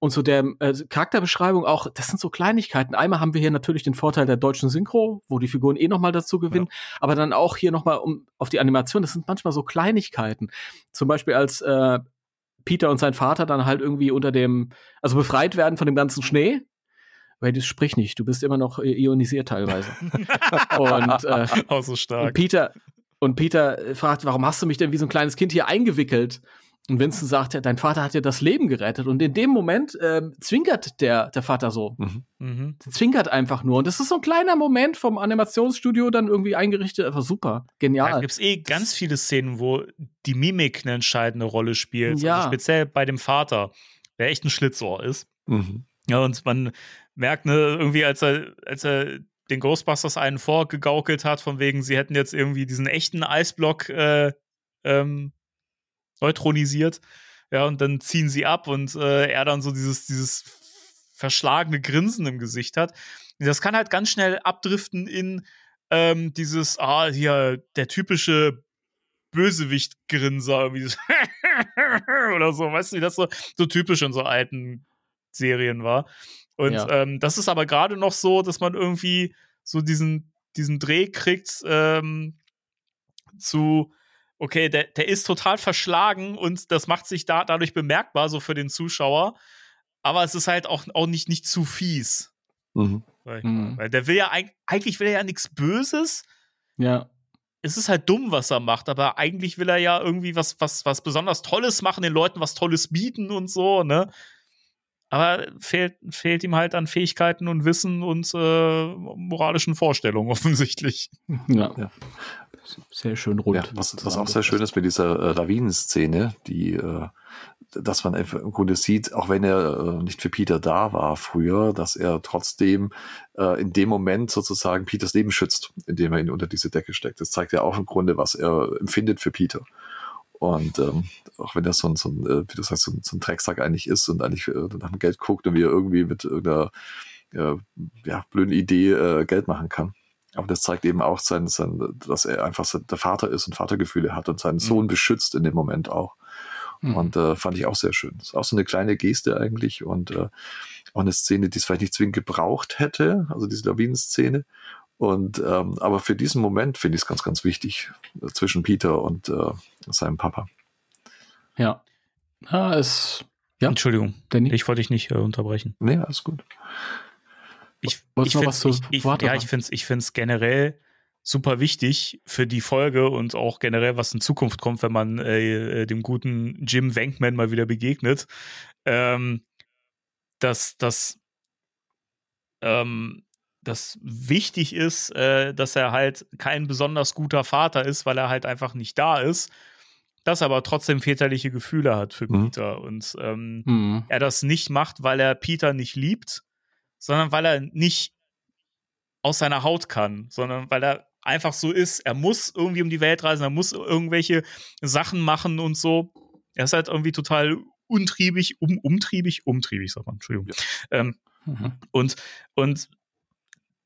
Und zu der äh, Charakterbeschreibung auch, das sind so Kleinigkeiten. Einmal haben wir hier natürlich den Vorteil der deutschen Synchro, wo die Figuren eh noch mal dazu gewinnen, ja. aber dann auch hier noch mal um auf die Animation. Das sind manchmal so Kleinigkeiten. Zum Beispiel als äh, Peter und sein Vater dann halt irgendwie unter dem, also befreit werden von dem ganzen Schnee weil das sprich nicht. Du bist immer noch äh, ionisiert teilweise. und, äh, Auch so stark. Und Peter, und Peter fragt, warum hast du mich denn wie so ein kleines Kind hier eingewickelt? Und Vincent sagt, ja, dein Vater hat dir das Leben gerettet. Und in dem Moment äh, zwinkert der, der Vater so. Mhm. mhm. Zwinkert einfach nur. Und das ist so ein kleiner Moment vom Animationsstudio dann irgendwie eingerichtet. Einfach super. Genial. Da gibt es eh ganz viele Szenen, wo die Mimik eine entscheidende Rolle spielt. Ja. Also speziell bei dem Vater, der echt ein Schlitzohr ist. Mhm. Ja, und man merkt, ne, irgendwie, als er, als er den Ghostbusters einen vorgegaukelt hat, von wegen, sie hätten jetzt irgendwie diesen echten Eisblock äh, ähm, neutronisiert. Ja, und dann ziehen sie ab und äh, er dann so dieses, dieses verschlagene Grinsen im Gesicht hat. Das kann halt ganz schnell abdriften in ähm, dieses, ah, hier, der typische Bösewicht-Grinser, oder so, weißt du, wie das so, so typisch in so alten Serien war. Und ja. ähm, das ist aber gerade noch so, dass man irgendwie so diesen, diesen Dreh kriegt ähm, zu, okay, der, der ist total verschlagen und das macht sich da dadurch bemerkbar, so für den Zuschauer. Aber es ist halt auch, auch nicht, nicht zu fies. Mhm. Mhm. Weil der will ja eigentlich will er ja nichts Böses. Ja. Es ist halt dumm, was er macht, aber eigentlich will er ja irgendwie was, was, was besonders Tolles machen, den Leuten was Tolles bieten und so, ne? Aber fehlt, fehlt ihm halt an Fähigkeiten und Wissen und äh, moralischen Vorstellungen offensichtlich. Ja, ja. sehr schön rund. Ja, was, was auch sehr schön ist mit dieser äh, Lawinenszene, die, äh, dass man einfach im Grunde sieht, auch wenn er äh, nicht für Peter da war früher, dass er trotzdem äh, in dem Moment sozusagen Peters Leben schützt, indem er ihn unter diese Decke steckt. Das zeigt ja auch im Grunde, was er empfindet für Peter. Und ähm, auch wenn das so ein, so ein äh, wie du sagst, so ein, so ein Drecksack eigentlich ist und eigentlich äh, nach dem Geld guckt und wie er irgendwie mit irgendeiner äh, ja, blöden Idee äh, Geld machen kann. Aber das zeigt eben auch, sein, sein, dass er einfach der Vater ist und Vatergefühle hat und seinen mhm. Sohn beschützt in dem Moment auch. Mhm. Und äh, fand ich auch sehr schön. Das ist auch so eine kleine Geste eigentlich und äh, auch eine Szene, die es vielleicht nicht zwingend gebraucht hätte, also diese Lawinen-Szene. Und ähm, aber für diesen Moment finde ich es ganz, ganz wichtig äh, zwischen Peter und äh, seinem Papa. Ja. Ja, es. Ja. Entschuldigung, Danny? ich wollte dich nicht äh, unterbrechen. Nee, alles gut. Ich, ich finde es ich, ich, ja, ich find's, ich find's generell super wichtig für die Folge und auch generell, was in Zukunft kommt, wenn man äh, äh dem guten Jim Wankman mal wieder begegnet, ähm, dass, dass ähm, das wichtig ist, äh, dass er halt kein besonders guter Vater ist, weil er halt einfach nicht da ist, dass er aber trotzdem väterliche Gefühle hat für mhm. Peter und ähm, mhm. er das nicht macht, weil er Peter nicht liebt, sondern weil er nicht aus seiner Haut kann, sondern weil er einfach so ist. Er muss irgendwie um die Welt reisen, er muss irgendwelche Sachen machen und so. Er ist halt irgendwie total untriebig, um, umtriebig, umtriebig, sagt man, Entschuldigung. Ja. Ähm, mhm. Und, und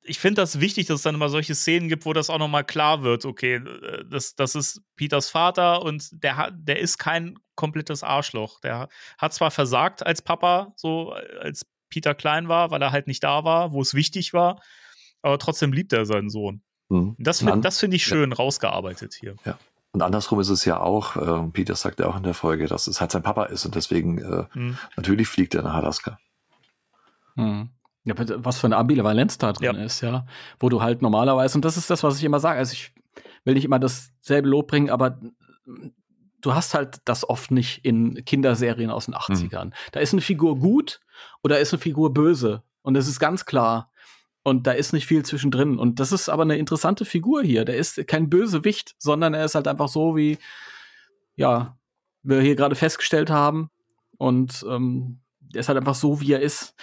ich finde das wichtig, dass es dann immer solche Szenen gibt, wo das auch nochmal klar wird, okay, äh, das, das ist Peters Vater und der, hat, der ist kein komplettes Arschloch. Der hat zwar versagt als Papa, so als Peter klein war, weil er halt nicht da war, wo es wichtig war, aber trotzdem liebt er seinen Sohn. Mhm. Das finde find ich schön ja. rausgearbeitet hier. Ja. Und andersrum ist es ja auch, äh, Peter sagt ja auch in der Folge, dass es halt sein Papa ist und deswegen äh, mhm. natürlich fliegt er nach Alaska. Mhm. Ja, was für eine Ambivalenz da drin ja. ist, ja. Wo du halt normalerweise, und das ist das, was ich immer sage, also ich will nicht immer dasselbe Lob bringen, aber du hast halt das oft nicht in Kinderserien aus den 80ern. Mhm. Da ist eine Figur gut oder ist eine Figur böse. Und es ist ganz klar. Und da ist nicht viel zwischendrin. Und das ist aber eine interessante Figur hier. Der ist kein Bösewicht, sondern er ist halt einfach so, wie, ja, wir hier gerade festgestellt haben. Und ähm, er ist halt einfach so, wie er ist.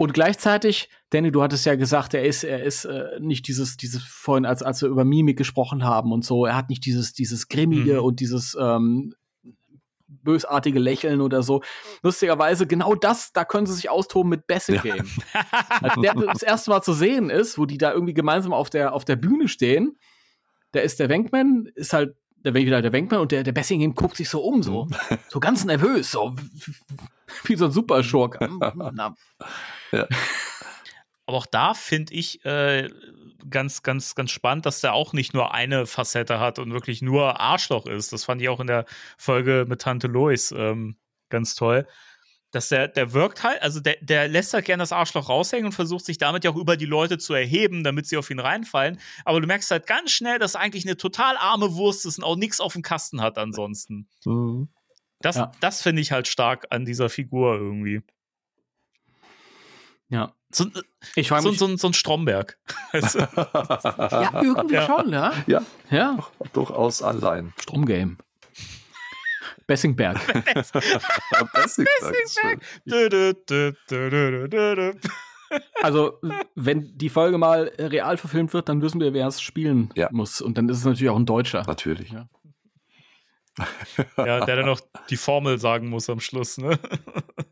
Und gleichzeitig, Danny, du hattest ja gesagt, er ist, er ist äh, nicht dieses, dieses vorhin, als, als wir über Mimik gesprochen haben und so, er hat nicht dieses, dieses Grimmige mhm. und dieses ähm, bösartige Lächeln oder so. Lustigerweise, genau das, da können sie sich austoben mit Bessel Game. Ja. Als der das erste Mal zu sehen ist, wo die da irgendwie gemeinsam auf der, auf der Bühne stehen, da ist der Wenkman, ist halt der wieder der Wenkman und der, der Bessingen guckt sich so um, so, mhm. so ganz nervös, so wie so ein Superschurk. ja. Aber auch da finde ich äh, ganz, ganz, ganz spannend, dass der auch nicht nur eine Facette hat und wirklich nur Arschloch ist. Das fand ich auch in der Folge mit Tante Lois ähm, ganz toll dass der, der wirkt halt, also der, der lässt halt gerne das Arschloch raushängen und versucht sich damit ja auch über die Leute zu erheben, damit sie auf ihn reinfallen. Aber du merkst halt ganz schnell, dass er eigentlich eine total arme Wurst ist und auch nichts auf dem Kasten hat ansonsten. Mhm. Das, ja. das finde ich halt stark an dieser Figur irgendwie. Ja. So, ich so, so, so, so ein Stromberg. ja, irgendwie ja. schon, ja. Ja, ja. durchaus allein. Stromgame. Bessingberg. Bessingberg. Also, wenn die Folge mal real verfilmt wird, dann wissen wir, wer es spielen ja. muss. Und dann ist es natürlich auch ein Deutscher. Natürlich. Ja. ja, der dann noch die Formel sagen muss am Schluss, ne?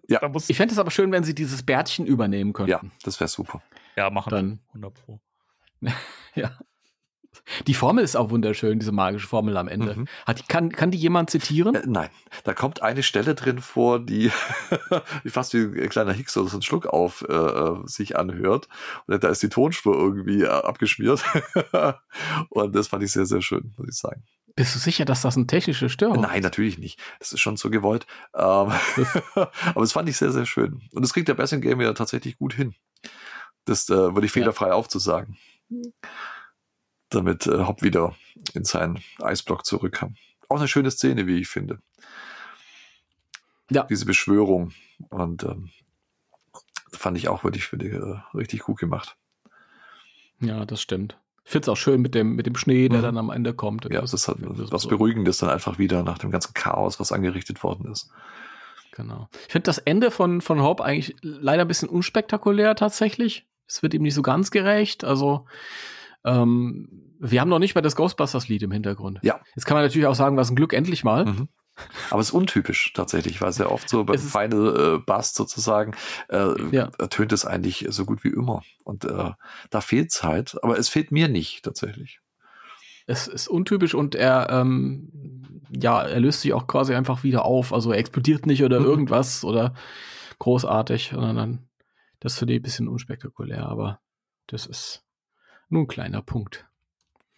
Ja. ich fände es aber schön, wenn sie dieses Bärtchen übernehmen könnten. Ja, das wäre super. Ja, machen dann 100 Pro. ja. Die Formel ist auch wunderschön, diese magische Formel am Ende. Mhm. Hat, kann, kann die jemand zitieren? Äh, nein, da kommt eine Stelle drin vor, die fast wie ein kleiner Hicks oder so ein Schluck auf äh, äh, sich anhört. Und da ist die Tonspur irgendwie äh, abgeschmiert. und das fand ich sehr, sehr schön, muss ich sagen. Bist du sicher, dass das eine technische Störung ist? Nein, natürlich nicht. Das ist schon so gewollt. Ähm, aber das fand ich sehr, sehr schön. Und das kriegt der Bessing Game ja tatsächlich gut hin. Das äh, würde ich fehlerfrei ja. aufzusagen damit äh, Hopp wieder in seinen Eisblock zurückkam. Auch eine schöne Szene, wie ich finde. Ja. Diese Beschwörung. Und ähm, fand ich auch wirklich, wirklich äh, richtig gut gemacht. Ja, das stimmt. Ich finde es auch schön mit dem, mit dem Schnee, der mhm. dann am Ende kommt. Ja, das ist halt was so. Beruhigendes dann einfach wieder nach dem ganzen Chaos, was angerichtet worden ist. Genau. Ich finde das Ende von, von Hope eigentlich leider ein bisschen unspektakulär tatsächlich. Es wird ihm nicht so ganz gerecht. Also, ähm, wir haben noch nicht mal das Ghostbusters-Lied im Hintergrund. Ja. Jetzt kann man natürlich auch sagen, was ein Glück endlich mal. Mhm. Aber es ist untypisch tatsächlich, weil sehr oft so beim Final äh, Bust sozusagen äh, ja. ertönt es eigentlich so gut wie immer. Und äh, da fehlt es halt, aber es fehlt mir nicht tatsächlich. Es ist untypisch und er, ähm, ja, er löst sich auch quasi einfach wieder auf. Also er explodiert nicht oder mhm. irgendwas oder großartig, sondern dann, das finde ich ein bisschen unspektakulär, aber das ist nur ein kleiner Punkt.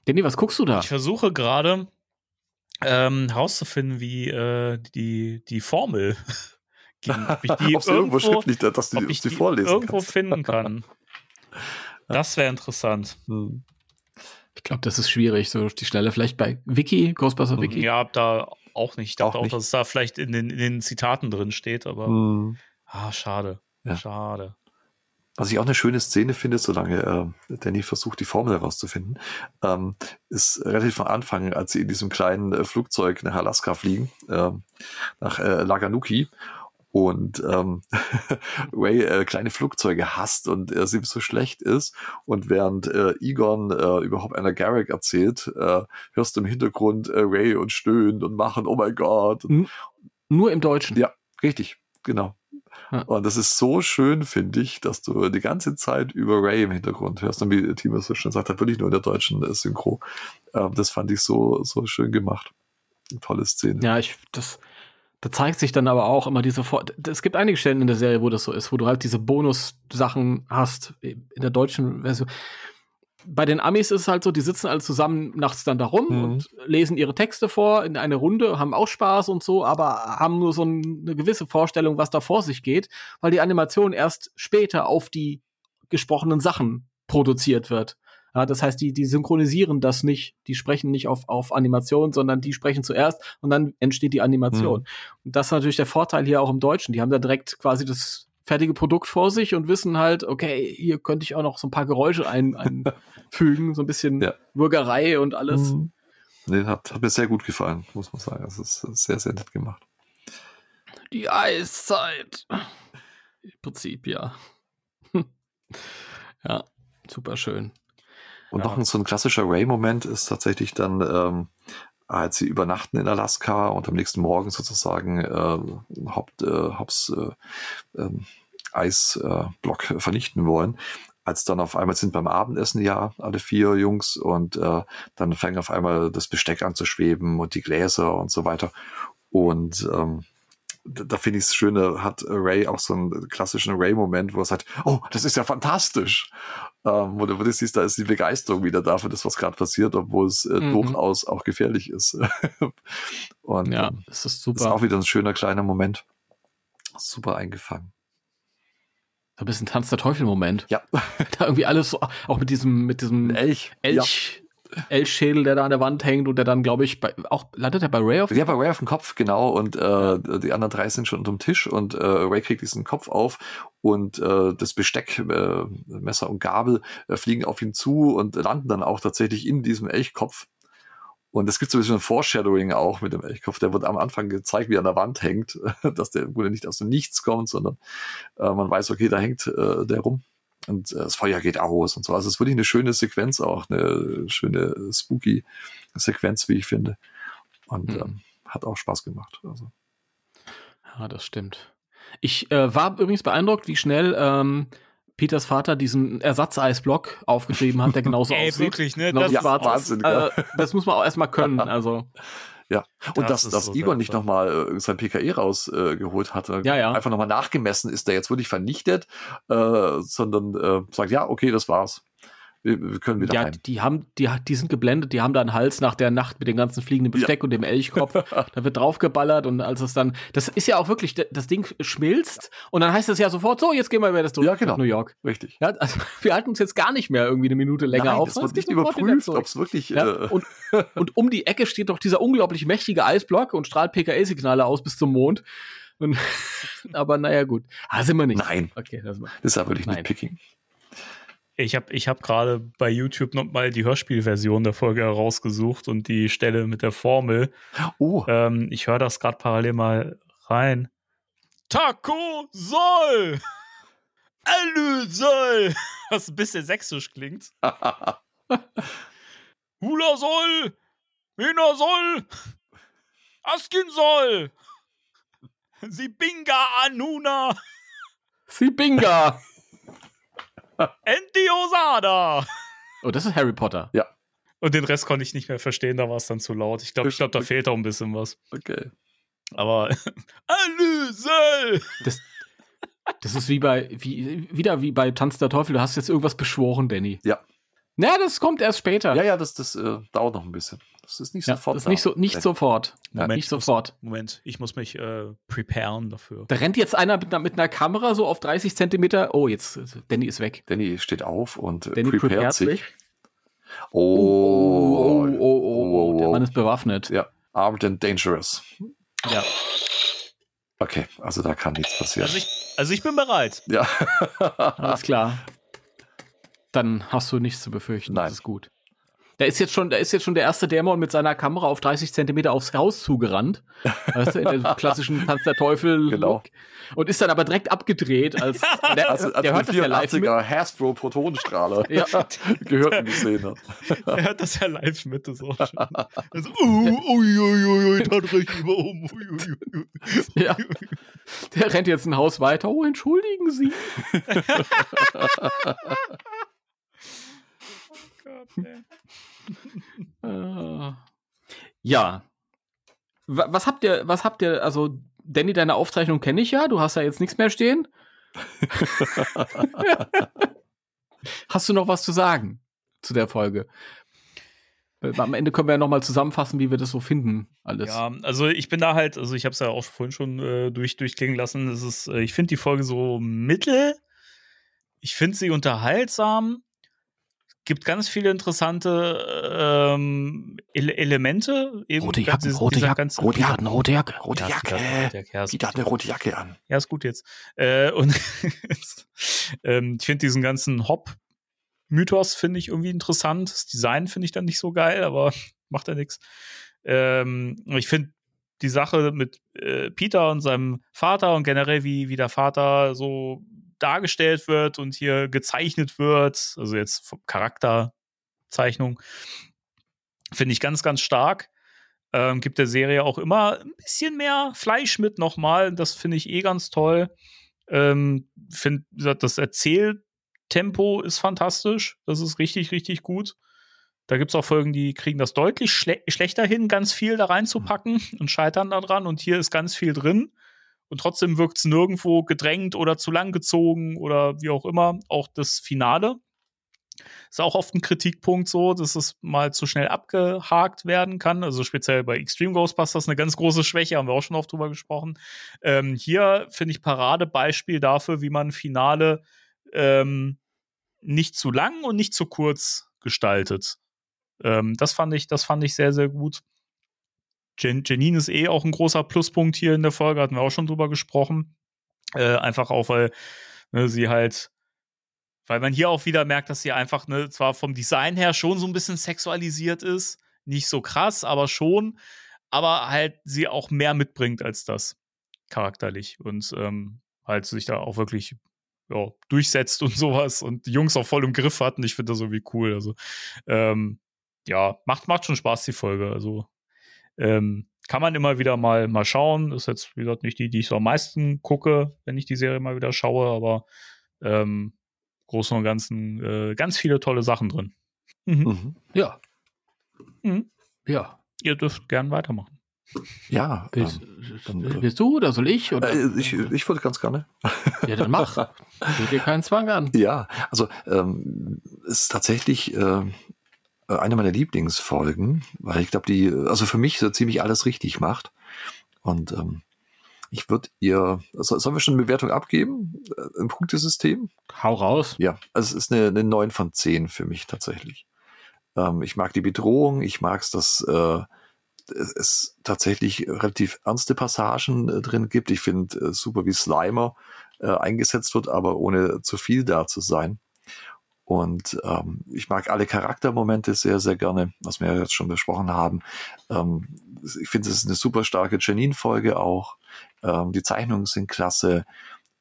Danny, was guckst du da? Ich versuche gerade ähm, herauszufinden, wie äh, die, die Formel ging. Ob ich die irgendwo, irgendwo schriftlich, dass du ob ich die vorlesen irgendwo kannst. finden kann. Das wäre interessant. Hm. Ich glaube, das ist schwierig, so die Schnelle. Vielleicht bei Wiki, Ghostbuster hm. Wiki. Ja, da auch nicht. Ich dachte auch, auch dass es da vielleicht in den, in den Zitaten drin steht, aber hm. ah, schade. Ja. Schade. Was ich auch eine schöne Szene finde, solange äh, Danny versucht, die Formel herauszufinden, ähm, ist relativ am Anfang, als sie in diesem kleinen äh, Flugzeug nach Alaska fliegen, äh, nach äh, Laganuki und ähm, Ray äh, kleine Flugzeuge hasst und er äh, so schlecht ist und während äh, Egon äh, überhaupt einer Garrick erzählt, äh, hörst du im Hintergrund äh, Ray und stöhnt und machen, oh mein Gott. Nur im Deutschen. Ja, richtig, genau. Und das ist so schön, finde ich, dass du die ganze Zeit über Ray im Hintergrund hörst. Und wie Timo so schön sagt, hat wirklich nur in der deutschen äh, Synchro. Ähm, das fand ich so, so schön gemacht. Eine tolle Szene. Ja, ich, das, da zeigt sich dann aber auch immer diese, Vor es gibt einige Stellen in der Serie, wo das so ist, wo du halt diese Bonus-Sachen hast in der deutschen Version bei den Amis ist es halt so, die sitzen alle zusammen nachts dann da rum mhm. und lesen ihre Texte vor in eine Runde, haben auch Spaß und so, aber haben nur so eine gewisse Vorstellung, was da vor sich geht, weil die Animation erst später auf die gesprochenen Sachen produziert wird. Ja, das heißt, die, die synchronisieren das nicht, die sprechen nicht auf, auf Animation, sondern die sprechen zuerst und dann entsteht die Animation. Mhm. Und das ist natürlich der Vorteil hier auch im Deutschen. Die haben da direkt quasi das fertige Produkt vor sich und wissen halt, okay, hier könnte ich auch noch so ein paar Geräusche ein, einfügen, so ein bisschen ja. Bürgerei und alles. Mhm. Nee, hat, hat mir sehr gut gefallen, muss man sagen. Es ist sehr, sehr nett gemacht. Die Eiszeit. Im Prinzip, ja. ja, super schön. Und ja. noch ein, so ein klassischer Ray-Moment ist tatsächlich dann, ähm, als sie übernachten in Alaska und am nächsten Morgen sozusagen äh, Haupt, äh, Hobbs äh, äh, Eisblock vernichten wollen. Als dann auf einmal sind beim Abendessen ja alle vier Jungs und äh, dann fängt auf einmal das Besteck an zu schweben und die Gläser und so weiter. Und ähm, da finde ich es schön, da hat Ray auch so einen klassischen Ray-Moment, wo er sagt, oh, das ist ja fantastisch. Ähm, wo, du, wo du siehst, da ist die Begeisterung wieder da für das, was gerade passiert, obwohl es äh, mhm. durchaus auch gefährlich ist. Und ja, ähm, das ist super. Das ist auch wieder ein schöner kleiner Moment. Super eingefangen. ein bisschen Tanz der Teufel-Moment. Ja. da irgendwie alles so, auch mit diesem, mit diesem Elch. Elch. Ja. Elchschädel, der da an der Wand hängt und der dann, glaube ich, bei, auch landet er bei Ray auf Ja, bei Ray auf dem Kopf, genau. Und äh, die anderen drei sind schon unterm Tisch und äh, Ray kriegt diesen Kopf auf und äh, das Besteck, äh, Messer und Gabel äh, fliegen auf ihn zu und landen dann auch tatsächlich in diesem Elchkopf. Und es gibt so ein bisschen ein Foreshadowing auch mit dem Elchkopf. Der wird am Anfang gezeigt, wie er an der Wand hängt, dass der Bruder nicht aus dem Nichts kommt, sondern äh, man weiß, okay, da hängt äh, der rum und äh, das Feuer geht aus und so. Also es ist wirklich eine schöne Sequenz auch, eine schöne spooky Sequenz, wie ich finde. Und mhm. ähm, hat auch Spaß gemacht. Also. Ja, das stimmt. Ich äh, war übrigens beeindruckt, wie schnell ähm, Peters Vater diesen Ersatzeisblock aufgeschrieben hat, der genauso Ey, aussieht. wirklich, ne? Das, ja, Wahnsinn, äh, das muss man auch erstmal können. Also ja, und das dass, dass so Igor nicht nochmal äh, sein PKE rausgeholt äh, hatte, ja, ja. einfach nochmal nachgemessen, ist der jetzt wirklich vernichtet, äh, sondern äh, sagt, ja, okay, das war's wir, wir können wieder ja, heim. Die haben, die, die sind geblendet, die haben da einen Hals nach der Nacht mit dem ganzen fliegenden Besteck ja. und dem Elchkopf. da wird draufgeballert und als es dann, das ist ja auch wirklich, das Ding schmilzt und dann heißt es ja sofort, so, jetzt gehen wir über das ja, genau. New York. Richtig. Ja, also wir halten uns jetzt gar nicht mehr irgendwie eine Minute länger Nein, auf. Das wird nicht überprüft, ob es wirklich. Ja, äh und, und um die Ecke steht doch dieser unglaublich mächtige Eisblock und strahlt PKE-Signale aus bis zum Mond. Und, aber naja, gut. Ah, sind wir nicht. Nein. Okay, das, das ist wirklich nicht Picking. Ich habe ich hab gerade bei YouTube noch mal die Hörspielversion der Folge herausgesucht und die Stelle mit der Formel. Oh. Ähm, ich höre das gerade parallel mal rein. Taco soll! Alü soll! Was ein bisschen sächsisch klingt. Hula soll! Mina soll! Askin soll! Sibinga Anuna! Sibinga! Endiosada! Oh, das ist Harry Potter. Ja. Und den Rest konnte ich nicht mehr verstehen, da war es dann zu laut. Ich glaube, ich glaub, da fehlt auch ein bisschen was. Okay. Aber Alüsel! Das, das ist wie bei, wie, wieder wie bei Tanz der Teufel, du hast jetzt irgendwas beschworen, Danny. Ja. Ja, das kommt erst später. Ja, ja, das, das äh, dauert noch ein bisschen. Das ist nicht ja, sofort. Das ist nicht, so, nicht sofort. Moment, nicht sofort. Muss, Moment, ich muss mich äh, preparen dafür. Da rennt jetzt einer mit, mit, einer Kamera so auf 30 Zentimeter. Oh, jetzt, Danny ist weg. Danny steht auf und äh, Danny prepared sich. sich. Oh, oh, oh, oh, oh, Der Mann ist bewaffnet. Ja, armed and dangerous. Ja. Okay, also da kann nichts passieren. Also ich, also ich bin bereit. Ja. Alles klar dann hast du nichts zu befürchten. Nein. Das ist gut. Da ist jetzt schon, da ist jetzt schon der erste Dämon mit seiner Kamera auf 30 Zentimeter aufs Haus zugerannt. Weißt du, in der klassischen Tanz der Teufel. Genau. Und ist dann aber direkt abgedreht, als der, also, als der hört das ja live mit. Hasbro Protonenstrahler ja. gehört und gesehen hat. Er hört das ja live mit, das auch schön. Also, uh, ui, ui, ui, da drehe ich über um. Ui, ui, ui. Ja. Der rennt jetzt ein Haus weiter. Oh, entschuldigen Sie. äh, ja. Was habt ihr, was habt ihr, also, Danny, deine Aufzeichnung kenne ich ja, du hast ja jetzt nichts mehr stehen. hast du noch was zu sagen zu der Folge? Am Ende können wir ja nochmal zusammenfassen, wie wir das so finden, alles. Ja, also ich bin da halt, also ich habe es ja auch vorhin schon äh, durch, durchklingen lassen. Es ist, äh, ich finde die Folge so mittel Ich finde sie unterhaltsam. Gibt ganz viele interessante ähm, Ele Elemente. Eben rote Jacken, rote Jacke, ganze, rote Jacke, rote Jacke, rote Jacke. Ja, Peter hat eine rote Jacke an. Ja, ist gut jetzt. Äh, und ähm, ich finde diesen ganzen Hop Mythos finde ich irgendwie interessant. Das Design finde ich dann nicht so geil, aber macht ja nichts. Ähm, ich finde die Sache mit äh, Peter und seinem Vater und generell, wie, wie der Vater so dargestellt wird und hier gezeichnet wird, also jetzt Charakterzeichnung, finde ich ganz, ganz stark. Ähm, gibt der Serie auch immer ein bisschen mehr Fleisch mit nochmal. Das finde ich eh ganz toll. Ähm, finde, das Erzähltempo ist fantastisch. Das ist richtig, richtig gut. Da gibt es auch Folgen, die kriegen das deutlich schle schlechter hin, ganz viel da reinzupacken und scheitern daran. Und hier ist ganz viel drin. Und trotzdem wirkt es nirgendwo gedrängt oder zu lang gezogen oder wie auch immer. Auch das Finale ist auch oft ein Kritikpunkt so, dass es mal zu schnell abgehakt werden kann. Also speziell bei Extreme Ghostbusters eine ganz große Schwäche, haben wir auch schon oft drüber gesprochen. Ähm, hier finde ich Paradebeispiel dafür, wie man Finale ähm, nicht zu lang und nicht zu kurz gestaltet. Ähm, das fand ich, das fand ich sehr, sehr gut. Jan Janine ist eh auch ein großer Pluspunkt hier in der Folge, hatten wir auch schon drüber gesprochen. Äh, einfach auch, weil ne, sie halt, weil man hier auch wieder merkt, dass sie einfach, ne, zwar vom Design her schon so ein bisschen sexualisiert ist, nicht so krass, aber schon, aber halt sie auch mehr mitbringt als das charakterlich und ähm, halt sich da auch wirklich ja, durchsetzt und sowas und die Jungs auch voll im Griff hatten. Ich finde das irgendwie cool. Also ähm, ja, macht, macht schon Spaß, die Folge. Also ähm, kann man immer wieder mal, mal schauen. Ist jetzt, wie gesagt, nicht die, die ich so am meisten gucke, wenn ich die Serie mal wieder schaue, aber ähm, Großen und Ganzen äh, ganz viele tolle Sachen drin. Mhm. Mhm. Ja. Mhm. Ja. Ihr dürft gern weitermachen. Ja. Willst, ähm, dann, willst du oder soll ich? Oder? Äh, ich, ich würde ganz gerne. Ja, dann mach. Tut dir keinen Zwang an. Ja, also ähm, ist tatsächlich äh, äh, eine meiner Lieblingsfolgen, weil ich glaube, die, also für mich so ziemlich alles richtig macht. Und ähm, ich würde ihr, also sollen wir schon eine Bewertung abgeben? Ein Punktesystem? Hau raus. Ja, also es ist eine, eine 9 von 10 für mich tatsächlich. Ähm, ich mag die Bedrohung, ich mag es, dass äh, es tatsächlich relativ ernste Passagen äh, drin gibt. Ich finde äh, super, wie Slimer äh, eingesetzt wird, aber ohne zu viel da zu sein. Und ähm, ich mag alle Charaktermomente sehr, sehr gerne, was wir jetzt schon besprochen haben. Ähm, ich finde, es ist eine super starke Janine-Folge auch. Ähm, die Zeichnungen sind klasse.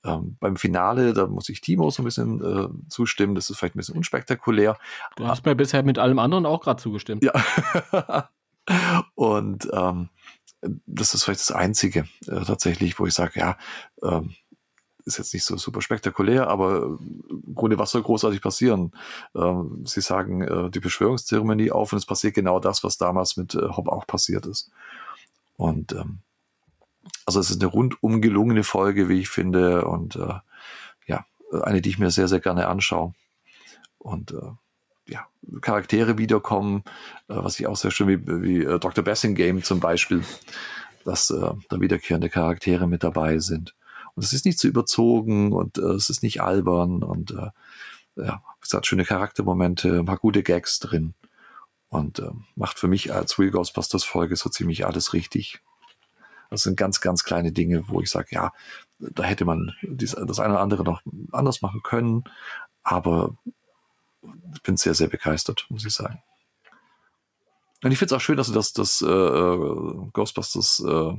Ähm, beim Finale, da muss ich Timo so ein bisschen äh, zustimmen. Das ist vielleicht ein bisschen unspektakulär. Du hast mir bisher mit allem anderen auch gerade zugestimmt. Ja. Und ähm, das ist vielleicht das Einzige äh, tatsächlich, wo ich sage, ja, ähm, ist jetzt nicht so super spektakulär, aber im Grunde, was soll großartig passieren? Ähm, sie sagen äh, die Beschwörungszeremonie auf und es passiert genau das, was damals mit äh, Hobb auch passiert ist. Und ähm, also es ist eine rundum gelungene Folge, wie ich finde, und äh, ja, eine, die ich mir sehr, sehr gerne anschaue. Und äh, ja, Charaktere wiederkommen, äh, was ich auch sehr schön wie, wie äh, Dr. Game zum Beispiel, dass äh, da wiederkehrende Charaktere mit dabei sind. Und es ist nicht zu überzogen und äh, es ist nicht albern und äh, ja, es hat schöne Charaktermomente, paar gute Gags drin und äh, macht für mich als Real Ghostbusters Folge so ziemlich alles richtig. Das sind ganz, ganz kleine Dinge, wo ich sage, ja, da hätte man dies, das eine oder andere noch anders machen können, aber ich bin sehr, sehr begeistert, muss ich sagen. Und ich finde es auch schön, dass sie das, das äh, Ghostbusters äh,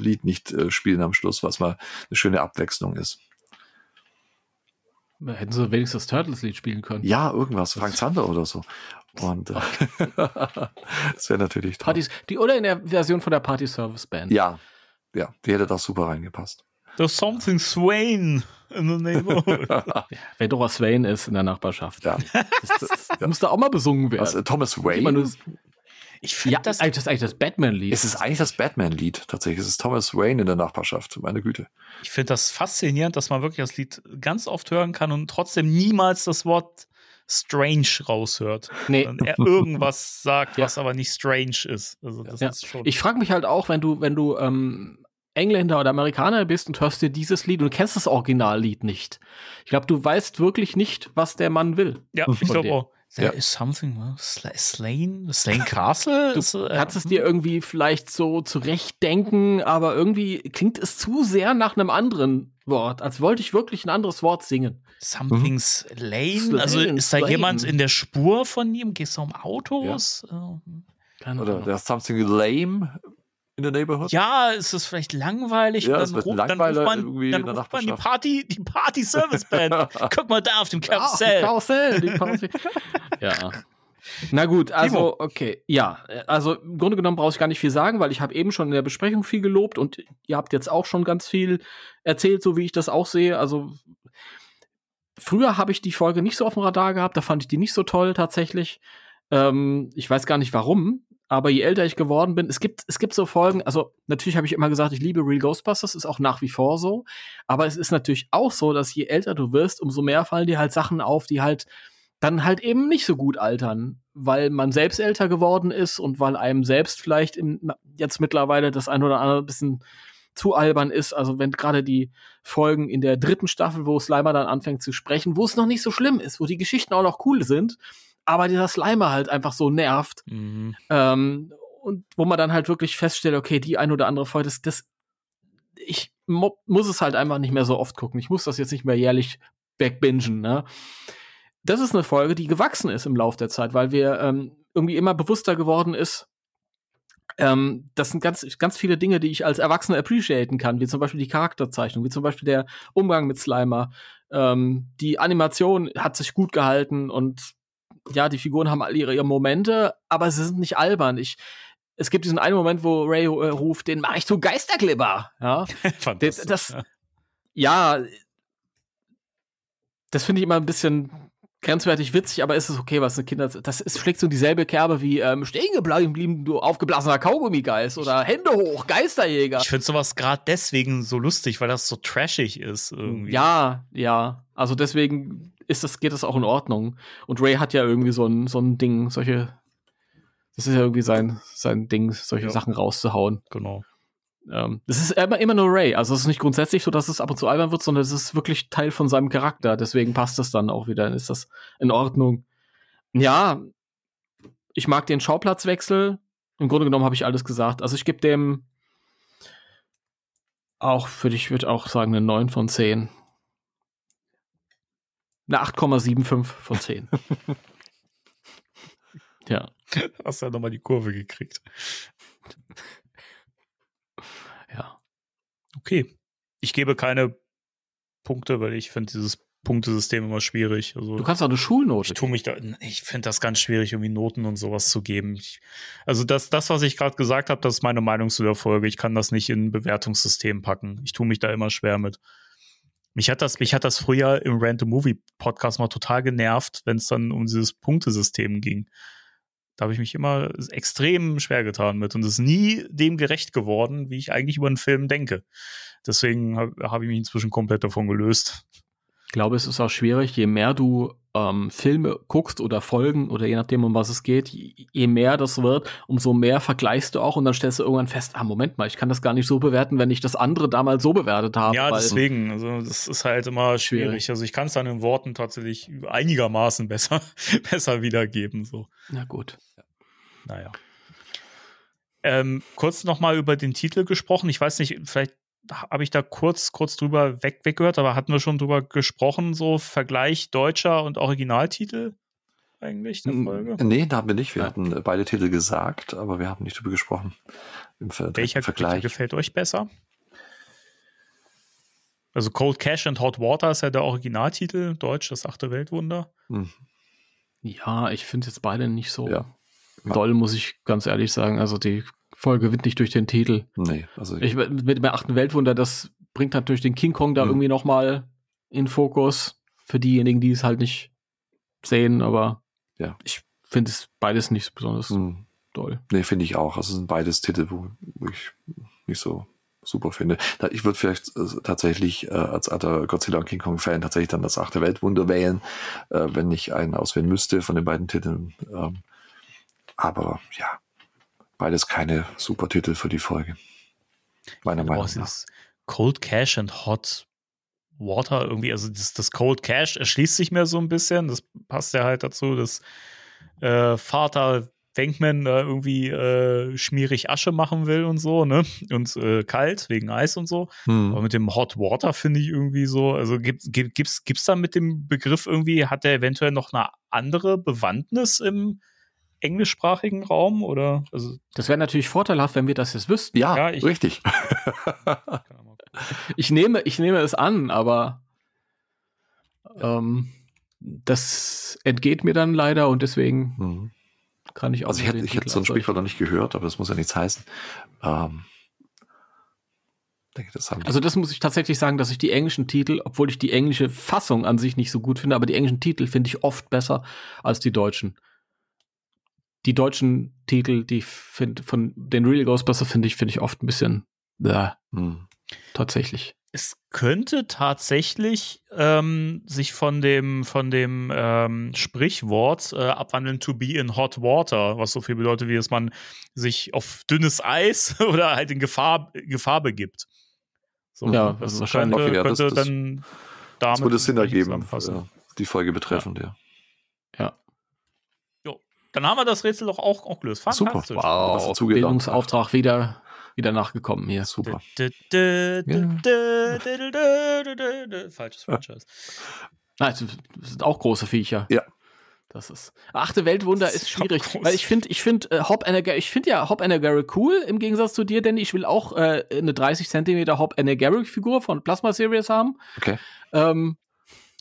Lied nicht äh, spielen am Schluss, was mal eine schöne Abwechslung ist. Hätten sie wenigstens das Turtles-Lied spielen können. Ja, irgendwas, Frank Zander oder so. Und äh, das wäre natürlich toll. Partys, die, oder in der Version von der Party Service Band. Ja, ja, die hätte da super reingepasst. There's something Swain in the neighborhood. ja, wenn doch was Swain ist in der Nachbarschaft. Ja. Das, das, das muss da auch mal besungen werden. Was, äh, Thomas Wayne? Ich finde ja, das, das ist eigentlich das Batman-Lied. Es ist eigentlich das Batman-Lied, tatsächlich. Es ist Thomas Wayne in der Nachbarschaft, meine Güte. Ich finde das faszinierend, dass man wirklich das Lied ganz oft hören kann und trotzdem niemals das Wort strange raushört. Nee. Und er irgendwas sagt, ja. was aber nicht strange ist. Also das ja. ist schon ich frage mich halt auch, wenn du, wenn du ähm, Engländer oder Amerikaner bist und hörst dir dieses Lied und du kennst das Originallied nicht. Ich glaube, du weißt wirklich nicht, was der Mann will. Ja, ich glaube auch. Ja. There is something, uh, Sla Slain, Slain Castle? Du Ist, äh, kannst es dir irgendwie vielleicht so zurechtdenken, aber irgendwie klingt es zu sehr nach einem anderen Wort, als wollte ich wirklich ein anderes Wort singen. Something Slain? Slain, Also ist da Slain. jemand in der Spur von ihm? Geht es um Autos? Äh, Keine Oder Ahnung. there's something lame in the neighborhood. Ja, ist es vielleicht langweilig? Ja, ein ruft, dann ruft man, irgendwie dann in der ruft man die. Party, die Party Service Band. Guck mal da auf dem Karussell. Karussell, die Party. ja. Na gut, also okay, ja, also im Grunde genommen brauche ich gar nicht viel sagen, weil ich habe eben schon in der Besprechung viel gelobt und ihr habt jetzt auch schon ganz viel erzählt, so wie ich das auch sehe. Also früher habe ich die Folge nicht so auf dem Radar gehabt, da fand ich die nicht so toll tatsächlich. Ähm, ich weiß gar nicht warum, aber je älter ich geworden bin, es gibt es gibt so Folgen. Also natürlich habe ich immer gesagt, ich liebe Real Ghostbusters, ist auch nach wie vor so. Aber es ist natürlich auch so, dass je älter du wirst, umso mehr fallen dir halt Sachen auf, die halt dann halt eben nicht so gut altern, weil man selbst älter geworden ist und weil einem selbst vielleicht im, jetzt mittlerweile das ein oder andere bisschen zu albern ist. Also wenn gerade die Folgen in der dritten Staffel, wo Slimer dann anfängt zu sprechen, wo es noch nicht so schlimm ist, wo die Geschichten auch noch cool sind, aber dieser Slimer halt einfach so nervt, Mhm. ähm, und wo man dann halt wirklich feststellt, okay, die ein oder andere Folge, das, das ich muss es halt einfach nicht mehr so oft gucken. Ich muss das jetzt nicht mehr jährlich backbingen, ne? Das ist eine Folge, die gewachsen ist im Laufe der Zeit, weil wir ähm, irgendwie immer bewusster geworden ist, ähm, das sind ganz, ganz viele Dinge, die ich als Erwachsener appreciaten kann, wie zum Beispiel die Charakterzeichnung, wie zum Beispiel der Umgang mit Slimer. Ähm, die Animation hat sich gut gehalten und ja, die Figuren haben alle ihre, ihre Momente, aber sie sind nicht albern. Ich, es gibt diesen einen Moment, wo Ray äh, ruft, den mache ich zu Geisterklipper. Ja, das, das ja, das finde ich immer ein bisschen grenzwertig witzig, aber ist es okay, was eine Kinder, das ist, schlägt so dieselbe Kerbe wie ähm, stehen geblieben, du aufgeblasener Kaugummigeist oder Hände hoch, Geisterjäger. Ich finde sowas gerade deswegen so lustig, weil das so trashig ist irgendwie. Ja, ja. Also deswegen ist das, geht das auch in Ordnung. Und Ray hat ja irgendwie so ein, so ein Ding, solche, das ist ja irgendwie sein, sein Ding, solche Ja. Sachen rauszuhauen. Genau. Ähm, das ist immer, immer nur Ray. Also es ist nicht grundsätzlich so, dass es ab und zu albern wird, sondern es ist wirklich Teil von seinem Charakter. Deswegen passt das dann auch wieder. Dann ist das in Ordnung. Ja, ich mag den Schauplatzwechsel. Im Grunde genommen habe ich alles gesagt. Also ich gebe dem auch, würde ich würde auch sagen, eine 9 von 10. Eine 8,75 von 10. ja. Hast ja nochmal die Kurve gekriegt. Ja. Okay. Ich gebe keine Punkte, weil ich finde dieses Punktesystem immer schwierig. Also Du kannst auch eine Schulnote. ich tue mich da, ich finde das ganz schwierig, irgendwie Noten und sowas zu geben. Ich, also das, das, was ich gerade gesagt habe, das ist meine Meinung zu der Folge. Ich kann das nicht in ein Bewertungssystem packen. Ich tue mich da immer schwer mit. Mich hat das, mich hat das früher im Random Movie Podcast mal total genervt, wenn es dann um dieses Punktesystem ging. Da habe ich mich immer extrem schwer getan mit und es ist nie dem gerecht geworden, wie ich eigentlich über einen Film denke. Deswegen habe hab ich mich inzwischen komplett davon gelöst. Ich glaube, es ist auch schwierig, je mehr du ähm, Filme guckst oder Folgen oder je nachdem, um was es geht, je, mehr das wird, umso mehr vergleichst du auch und dann stellst du irgendwann fest, ah, Moment mal, ich kann das gar nicht so bewerten, wenn ich das andere damals so bewertet habe. Ja, deswegen, also das ist halt immer schwierig. Schwierig. Also ich kann es dann in Worten tatsächlich einigermaßen besser, besser wiedergeben. So, Na gut. naja. Ähm, kurz nochmal über den Titel gesprochen. Ich weiß nicht, vielleicht habe ich da kurz, kurz drüber weg, weggehört, aber hatten wir schon drüber gesprochen, so Vergleich deutscher und Originaltitel eigentlich der Folge? Nee, da haben wir nicht. Wir Ja. hatten äh, beide Titel gesagt, aber wir haben nicht drüber gesprochen. Im Ver Welcher Vergleich. gefällt euch besser? Also Cold Cash and Hot Water ist ja der Originaltitel, Deutsch, das achte Weltwunder. Hm. Ja, ich finde jetzt beide nicht so Ja. doll, muss ich ganz ehrlich sagen. Also die Folge gewinnt nicht durch den Titel. Nee, also Ich, mit dem achten Weltwunder, das bringt natürlich den King Kong da Mhm. irgendwie noch mal in Fokus für diejenigen, die es halt nicht sehen, aber Ja. ich finde es beides nicht besonders hm, doll. nee, finde ich auch. Also es sind beides Titel, wo, ich nicht so super finde. Ich würde vielleicht äh, tatsächlich äh, als alter Godzilla und King Kong Fan tatsächlich dann das achte Weltwunder wählen, äh, wenn ich einen auswählen müsste von den beiden Titeln. Ähm, aber ja, beides keine super Titel für die Folge. Meiner Meinung nach. ist Cold Cash and Hot Water irgendwie, also das, das Cold Cash erschließt sich mir so ein bisschen. Das passt ja halt dazu, dass äh, Vater Wenkman da irgendwie äh, schmierig Asche machen will und so, ne? Und äh, kalt wegen Eis und so. Aber Hm. mit dem Hot Water finde ich irgendwie so, also gibt, gibt, gibt's, gibt's da mit dem Begriff irgendwie, hat der eventuell noch eine andere Bewandtnis im englischsprachigen Raum oder? Also, Das wäre natürlich vorteilhaft, wenn wir das jetzt wüssten. Ja, Ja, ich- richtig. Ich nehme, ich nehme es an, aber ähm, das entgeht mir dann leider und deswegen Hm. kann ich auch Also ich hätte, ich hätte so ein. Sprichwort noch nicht gehört, aber das muss ja nichts heißen. Ähm, denke, das Also das muss ich tatsächlich sagen, dass ich die englischen Titel, obwohl ich die englische Fassung an sich nicht so gut finde, aber die englischen Titel finde ich oft besser als die deutschen. Die deutschen Titel, die find, von den Real Ghostbusters finde ich, finde ich oft ein bisschen äh, Hm. tatsächlich. es könnte tatsächlich ähm, sich von dem, von dem ähm, Sprichwort äh, abwandeln to be in hot water, was so viel bedeutet, wie dass man sich auf dünnes Eis oder halt in Gefahr, Gefahr begibt. So, Ja, das also wahrscheinlich. könnte, Okay, ja, das- könnte das- dann Das damit würde Sinn vielleicht ergeben, äh, die Folge betreffend, ja. Dann haben wir das Rätsel doch auch, auch gelöst. Super. Gedacht. Bildungsauftrag wieder, wieder nachgekommen hier. Super. Falsches Franchise. Nein, das sind auch große Viecher. Ja. Das ist. Achte Weltwunder ist ist schwierig, weil ich finde, ich finde äh, Hop Energary, ich finde ja Hop Energary cool im Gegensatz zu dir, denn ich will auch äh, eine 30 Zentimeter Hop Energary Figur von Plasma Series haben. Okay. Ähm,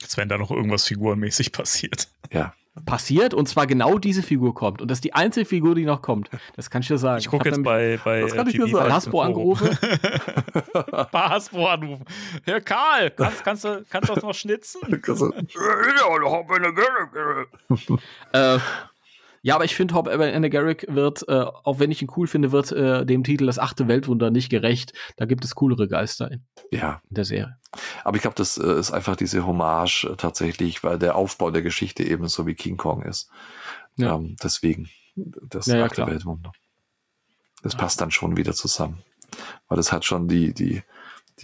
Als wenn da noch irgendwas figurenmäßig passiert. Ja. Passiert und zwar genau diese Figur kommt und das ist die einzige Figur, die noch kommt. Das kann ich dir sagen. Ich gucke jetzt bei, bei Das kann ich dir sagen. Hasbro angerufen. bei Hasbro anrufen. Herr Karl, kannst, kannst, du, kannst du das noch schnitzen? Also, Äh, ja, aber ich finde, Hop Garrick wird, äh, auch wenn ich ihn cool finde, wird äh, dem Titel das achte Weltwunder nicht gerecht. Da gibt es coolere Geister in, ja, in der Serie. aber ich glaube, das äh, ist einfach diese Hommage äh, tatsächlich, weil der Aufbau der Geschichte ebenso wie King Kong ist. Ja. Ähm, deswegen das Ja, ja, achte klar. Weltwunder. Das passt dann schon wieder zusammen. Weil es hat schon die, die,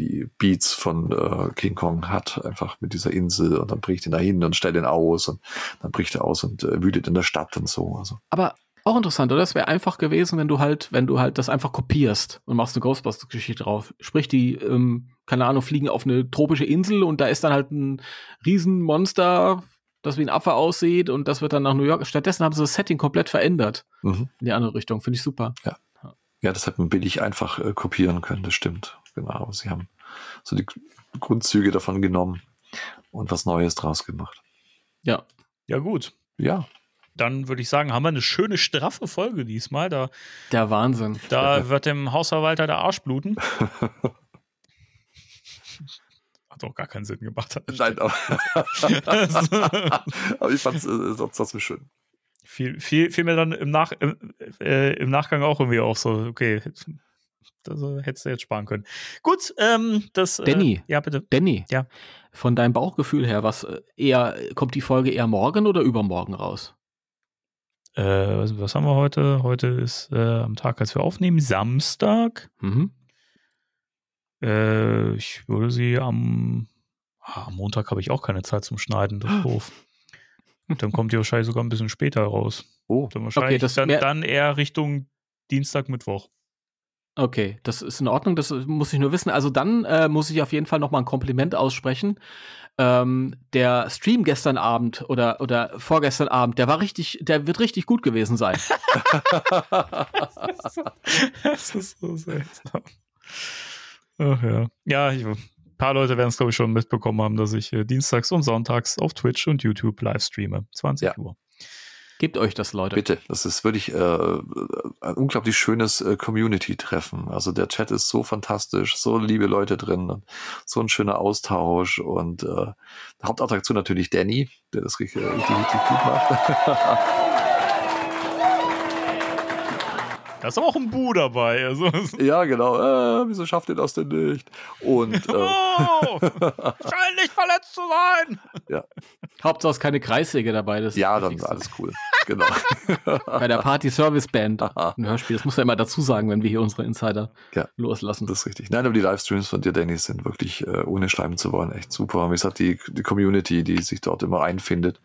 die Beats von äh, King Kong hat, einfach mit dieser Insel und dann bricht ihn dahin und stellt ihn aus und dann bricht er aus und äh, wütet in der Stadt und so. Also, Aber auch interessant, oder? Es wäre einfach gewesen, wenn du halt, wenn du halt das einfach kopierst und machst eine Ghostbusters-Geschichte drauf. Sprich, die, ähm, keine Ahnung, fliegen auf eine tropische Insel und da ist dann halt ein Riesenmonster, das wie ein Affe aussieht und das wird dann nach New York. Stattdessen haben sie das Setting komplett verändert mhm. in die andere Richtung. Finde ich super. Ja, das hätte man billig einfach äh, kopieren können, das stimmt. Genau. Sie haben so die Grundzüge davon genommen und was Neues draus gemacht. Ja. Ja, gut. Ja, Dann würde ich sagen, haben wir eine schöne, straffe Folge diesmal. Da, Der Wahnsinn. da wird dem Hausverwalter der Arsch bluten. Hat auch gar keinen Sinn gemacht. nein, aber, aber ich fand es äh, trotzdem schön. viel, viel, viel mir dann im, Nach, im, äh, im Nachgang auch irgendwie auch so, okay, das äh, hättest du jetzt sparen können. Gut, ähm, das. Danny. Äh, ja, bitte. Danny. Ja. Von deinem Bauchgefühl her, was äh, eher, kommt die Folge eher morgen oder übermorgen raus? Äh, was, was haben wir heute? Heute ist äh, am Tag, als wir aufnehmen, Samstag. Mhm. Äh, ich würde sie am, ah, am Montag habe ich auch keine Zeit zum Schneiden, das ist doof. Dann kommt die wahrscheinlich sogar ein bisschen später raus. Oh, Dann wahrscheinlich das dann, dann eher Richtung Dienstag, Mittwoch. Okay, das ist in Ordnung, das muss ich nur wissen. Also dann äh, muss ich auf jeden Fall noch mal ein Kompliment aussprechen. Ähm, der Stream gestern Abend oder, oder vorgestern Abend, der war richtig, der wird richtig gut gewesen sein. das ist so seltsam. Ach ja. Ja, ich, ein paar Leute werden es, glaube ich, schon mitbekommen haben, dass ich äh, dienstags und sonntags auf Twitch und YouTube live streame. 20 Ja. Uhr. Gebt euch das, Leute. bitte. Das ist wirklich äh, ein unglaublich schönes äh, Community-Treffen. Also der Chat ist so fantastisch, so liebe Leute drin und so ein schöner Austausch und äh, Hauptattraktion natürlich Danny, der das richtig, richtig, richtig gut macht. Da ist aber auch ein Bu dabei. Also, Ja, genau. Äh, wieso schafft ihr das denn nicht? Und äh, oh, scheint nicht verletzt zu sein. Hauptsache es ist keine Kreissäge dabei. Das ist ja, das dann Wichtigste. alles cool. Genau. Bei der Party Service Band. Ein Hörspiel. Das muss man immer dazu sagen, wenn wir hier unsere Insider Ja. loslassen. Das ist richtig. Nein, aber die Livestreams von dir, Dennis, sind wirklich, äh, ohne schleimen zu wollen, echt super. Wie gesagt, die, die Community, die sich dort immer einfindet,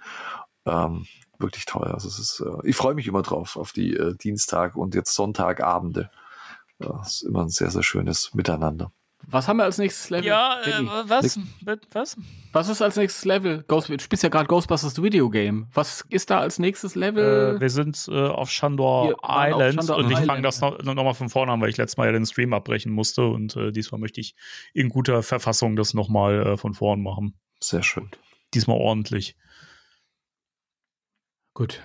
ähm, wirklich toll. Also es ist, äh, ich freue mich immer drauf, auf die äh, Dienstag- und jetzt Sonntagabende. Ja, Das ist immer ein sehr, sehr schönes Miteinander. Was haben wir als nächstes Level? Ja, äh, was? Was? Was ist als nächstes Level? Ghost, du spielst ja gerade Ghostbusters Video Game. Was ist da als nächstes Level? Äh, wir sind äh, auf Shandor Wir waren auf Island Shandor und ich Island, fange das noch, noch mal von vorne an, weil ich letztes Mal ja den Stream abbrechen musste und äh, diesmal möchte ich in guter Verfassung das nochmal äh, von vorn machen. Sehr schön. Diesmal ordentlich. Gut,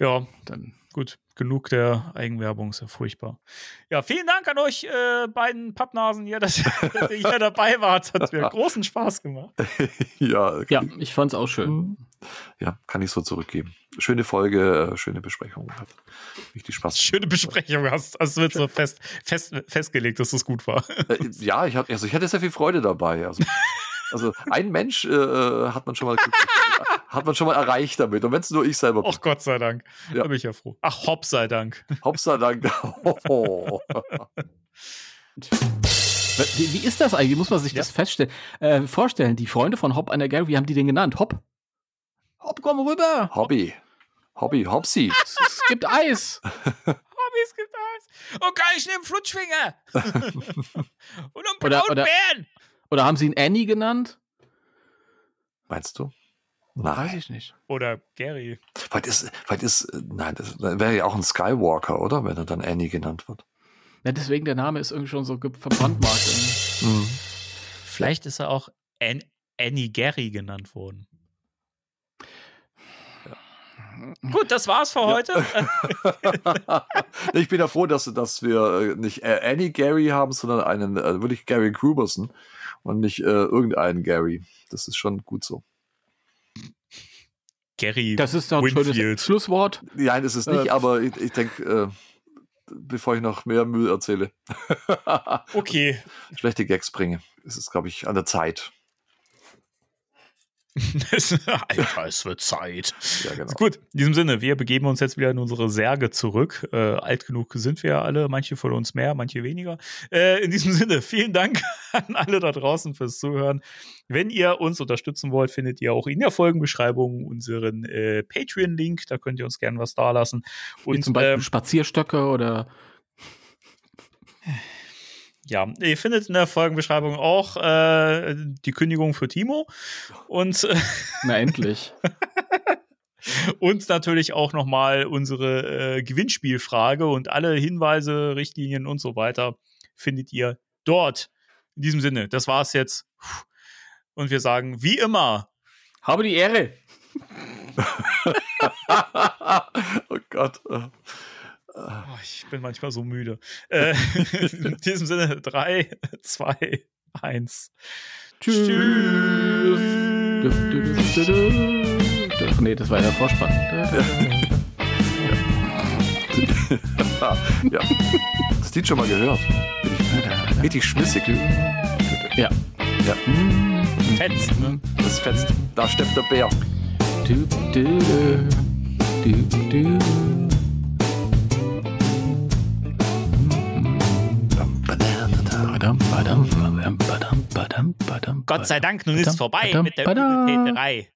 Ja, dann. gut. Genug der Eigenwerbung, ist ja furchtbar. Ja, vielen Dank an euch äh, beiden Pappnasen hier, dass, dass ihr hier dabei wart. Hat mir großen Spaß gemacht. ja, Ja, ich fand's auch schön. ja, kann ich so zurückgeben. Schöne Folge, äh, schöne Besprechung. Hat richtig Spaß. Schöne Besprechung hast. Also wird so fest, fest, festgelegt, dass das gut war. Äh, ja, ich, hab, also ich hatte sehr viel Freude dabei. Also, also ein Mensch äh, hat man schon mal hat man schon mal erreicht damit. Und wenn es nur ich selber bin. Ach Gott sei Dank. Ja. Da bin ich ja froh. Ach, Hopp sei Dank. Hauptsache Dank. Oh. Wie, ist das eigentlich? Wie muss man sich das feststellen? Äh, vorstellen, die Freunde von Hop an der Gary, wie haben die den genannt? Hop? Hop, komm rüber! Hobby. Hobby, Hopsi. Es, gibt Eis! Hobby, es gibt Eis. Und geil, ich nehme Flutschfinger. Und einen Oder- blauen oder- Bären. Oder haben sie ihn Annie genannt? Meinst du? Weiß Nein. ich nicht. Oder Gary. Vielleicht ist, vielleicht ist, äh, nein, das wäre ja auch ein Skywalker, oder? Wenn er dann Annie genannt wird. Ja, deswegen der Name ist irgendwie schon so verbrandmarkt. irgendwie. Vielleicht ist er auch An Annie Gary genannt worden. Gut, das war's für heute. ich bin ja froh, dass, dass wir äh, nicht äh, Annie Gary haben, sondern einen äh, wirklich Gary Gruberson und nicht äh, irgendeinen Gary. Das ist schon gut so. Gary. Das ist doch ein Winfield. schönes Schlusswort. Nein, ist es nicht, Äh, aber ich, ich denke, äh, bevor ich noch mehr Müll erzähle, Okay. schlechte Gags bringe, ist es, glaube ich, an der Zeit. Alter, es wird Zeit. Ja, genau. Gut, in diesem Sinne, wir begeben uns jetzt wieder in unsere Särge zurück. Äh, alt genug sind wir ja alle, manche von uns mehr, manche weniger. Äh, in diesem Sinne, vielen Dank an alle da draußen fürs Zuhören. Wenn ihr uns unterstützen wollt, findet ihr auch in der Folgenbeschreibung unseren äh, Patreon-Link. Da könnt ihr uns gerne was dalassen. Wie Und zum Beispiel ähm, Spazierstöcke oder ja, ihr findet in der Folgenbeschreibung auch äh, die Kündigung für Timo. Und äh, na endlich. Und natürlich auch nochmal unsere äh, Gewinnspielfrage und alle Hinweise, Richtlinien und so weiter findet ihr dort. In diesem Sinne, das war's jetzt. Und wir sagen, wie immer, Habe die Ehre. oh Gott. Oh, ich bin manchmal so müde. Äh, in diesem Sinne, drei, zwei, eins. Tschüss. Ach nee, das war ja der Vorspann. ja. Das Lied schon mal gehört. Richtig, richtig schmissig. Ja. Ja, Fetzt, ne? das fetzt. Da steppt der Bär. Du, du, du. Du, Gott sei Dank, nun ist Badam, vorbei mit der. Übeltäterei.